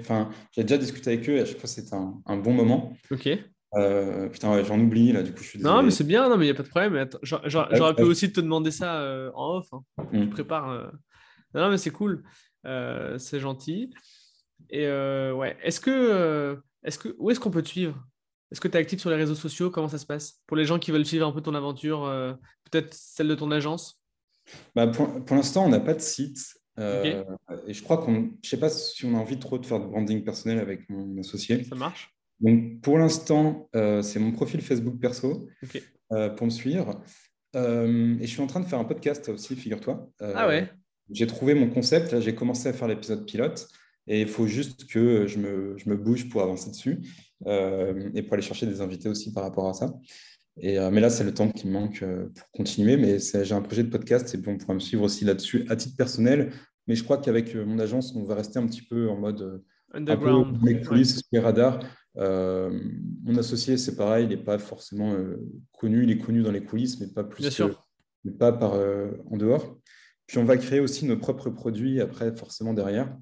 déjà discuté avec eux et à chaque fois c'était un, un bon moment. Ok. Euh, putain, ouais, j'en oublie là, du coup je suis Non, désolé. mais c'est bien, non, mais il n'y a pas de problème. J'aurais pu aussi te demander ça euh, en off. hein. Mm. Je prépare. euh. Non, mais c'est cool. C'est gentil. Et ouais, est-ce que, est-ce que, où est-ce qu'on peut te suivre? Est-ce que tu es actif sur les réseaux sociaux? Comment ça se passe? Pour les gens qui veulent suivre un peu ton aventure, peut-être celle de ton agence? Bah, pour pour l'instant, on n'a pas de site. Et je crois qu'on, je sais pas si on a envie trop de faire de branding personnel avec mon associé. Ça marche Donc pour l'instant, euh, c'est mon profil Facebook perso euh, pour me suivre. Euh, et je suis en train de faire un podcast aussi, figure-toi. Ah ouais J'ai trouvé mon concept, j'ai commencé à faire l'épisode pilote et il faut juste que je me, je me bouge pour avancer dessus et pour aller chercher des invités aussi par rapport à ça. Et, mais là, c'est le temps qui me manque pour continuer. Mais j'ai un projet de podcast et on pourra me suivre aussi là-dessus à titre personnel. Mais je crois qu'avec mon agence, on va rester un petit peu en mode un peu Underground. les coulisses, les radars. Euh, mon associé, c'est pareil, il n'est pas forcément euh, connu, il est connu dans les coulisses, mais pas plus Bien que- sûr. mais pas par, euh, en dehors. Puis on va créer aussi nos propres produits après, forcément derrière.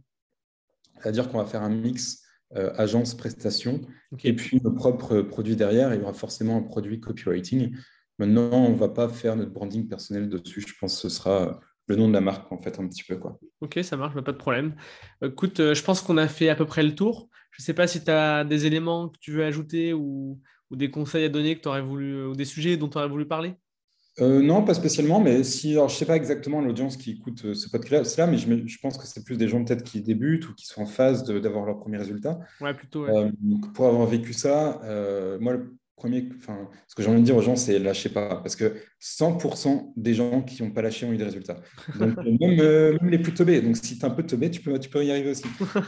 C'est-à-dire qu'on va faire un mix euh, agence-prestation Ok. et puis nos propres produits derrière. Il y aura forcément un produit copywriting. Maintenant, on ne va pas faire notre branding personnel dessus. Je pense que ce sera le nom de la marque, en fait, un petit peu. Quoi. Ok, ça marche, bah, pas de problème. Écoute, je pense qu'on a fait à peu près le tour. Je ne sais pas si tu as des éléments que tu veux ajouter ou, ou des conseils à donner que tu aurais voulu, ou des sujets dont tu aurais voulu parler? Euh, non, pas spécialement, mais si, alors, je ne sais pas exactement l'audience qui écoute euh, ce podcast-là, mais je, pense que c'est plus des gens peut-être qui débutent ou qui sont en phase d'avoir leurs premiers résultats. Ouais, plutôt. ouais. Euh, donc pour avoir vécu ça, euh, moi, le premier, enfin, ce que j'ai envie de dire aux gens, c'est lâchez pas. Parce que 100% des gens qui n'ont pas lâché ont eu des résultats. Donc, même, euh, même les plus teubés. Donc, si tu es un peu teubé, tu peux, tu peux y arriver aussi.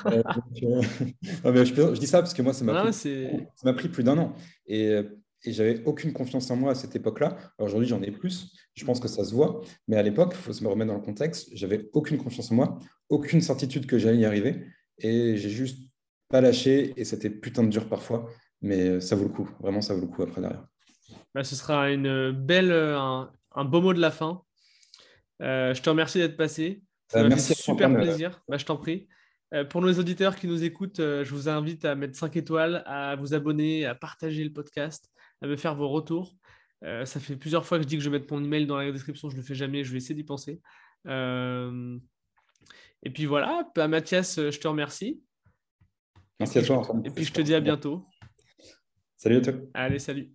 Euh, donc, euh, non, mais je, dis ça parce que moi, ça m'a pris, plus d'un an. Et, euh, et j'avais aucune confiance en moi à cette époque-là. Aujourd'hui, j'en ai plus. Je pense que ça se voit. Mais à l'époque, il faut se me remettre dans le contexte. J'avais aucune confiance en moi, aucune certitude que j'allais y arriver. Et j'ai juste pas lâché. Et c'était putain de dur parfois. Mais ça vaut le coup. Vraiment, ça vaut le coup après derrière. bah, ce sera une belle, euh, un, un beau mot de la fin. Euh, je te remercie d'être passé. Ça Euh, merci fait super plaisir. Bah, je t'en prie. Euh, pour nos auditeurs qui nous écoutent, euh, je vous invite à mettre 5 étoiles, à vous abonner, à partager le podcast, à me faire vos retours. ça fait plusieurs fois que je dis que je vais mettre mon email dans la description, je ne le fais jamais, je vais essayer d'y penser. et puis voilà, bah, Mathias, je te remercie. Merci à toi. Et puis je te dis à bientôt. Salut à toi. Allez, salut.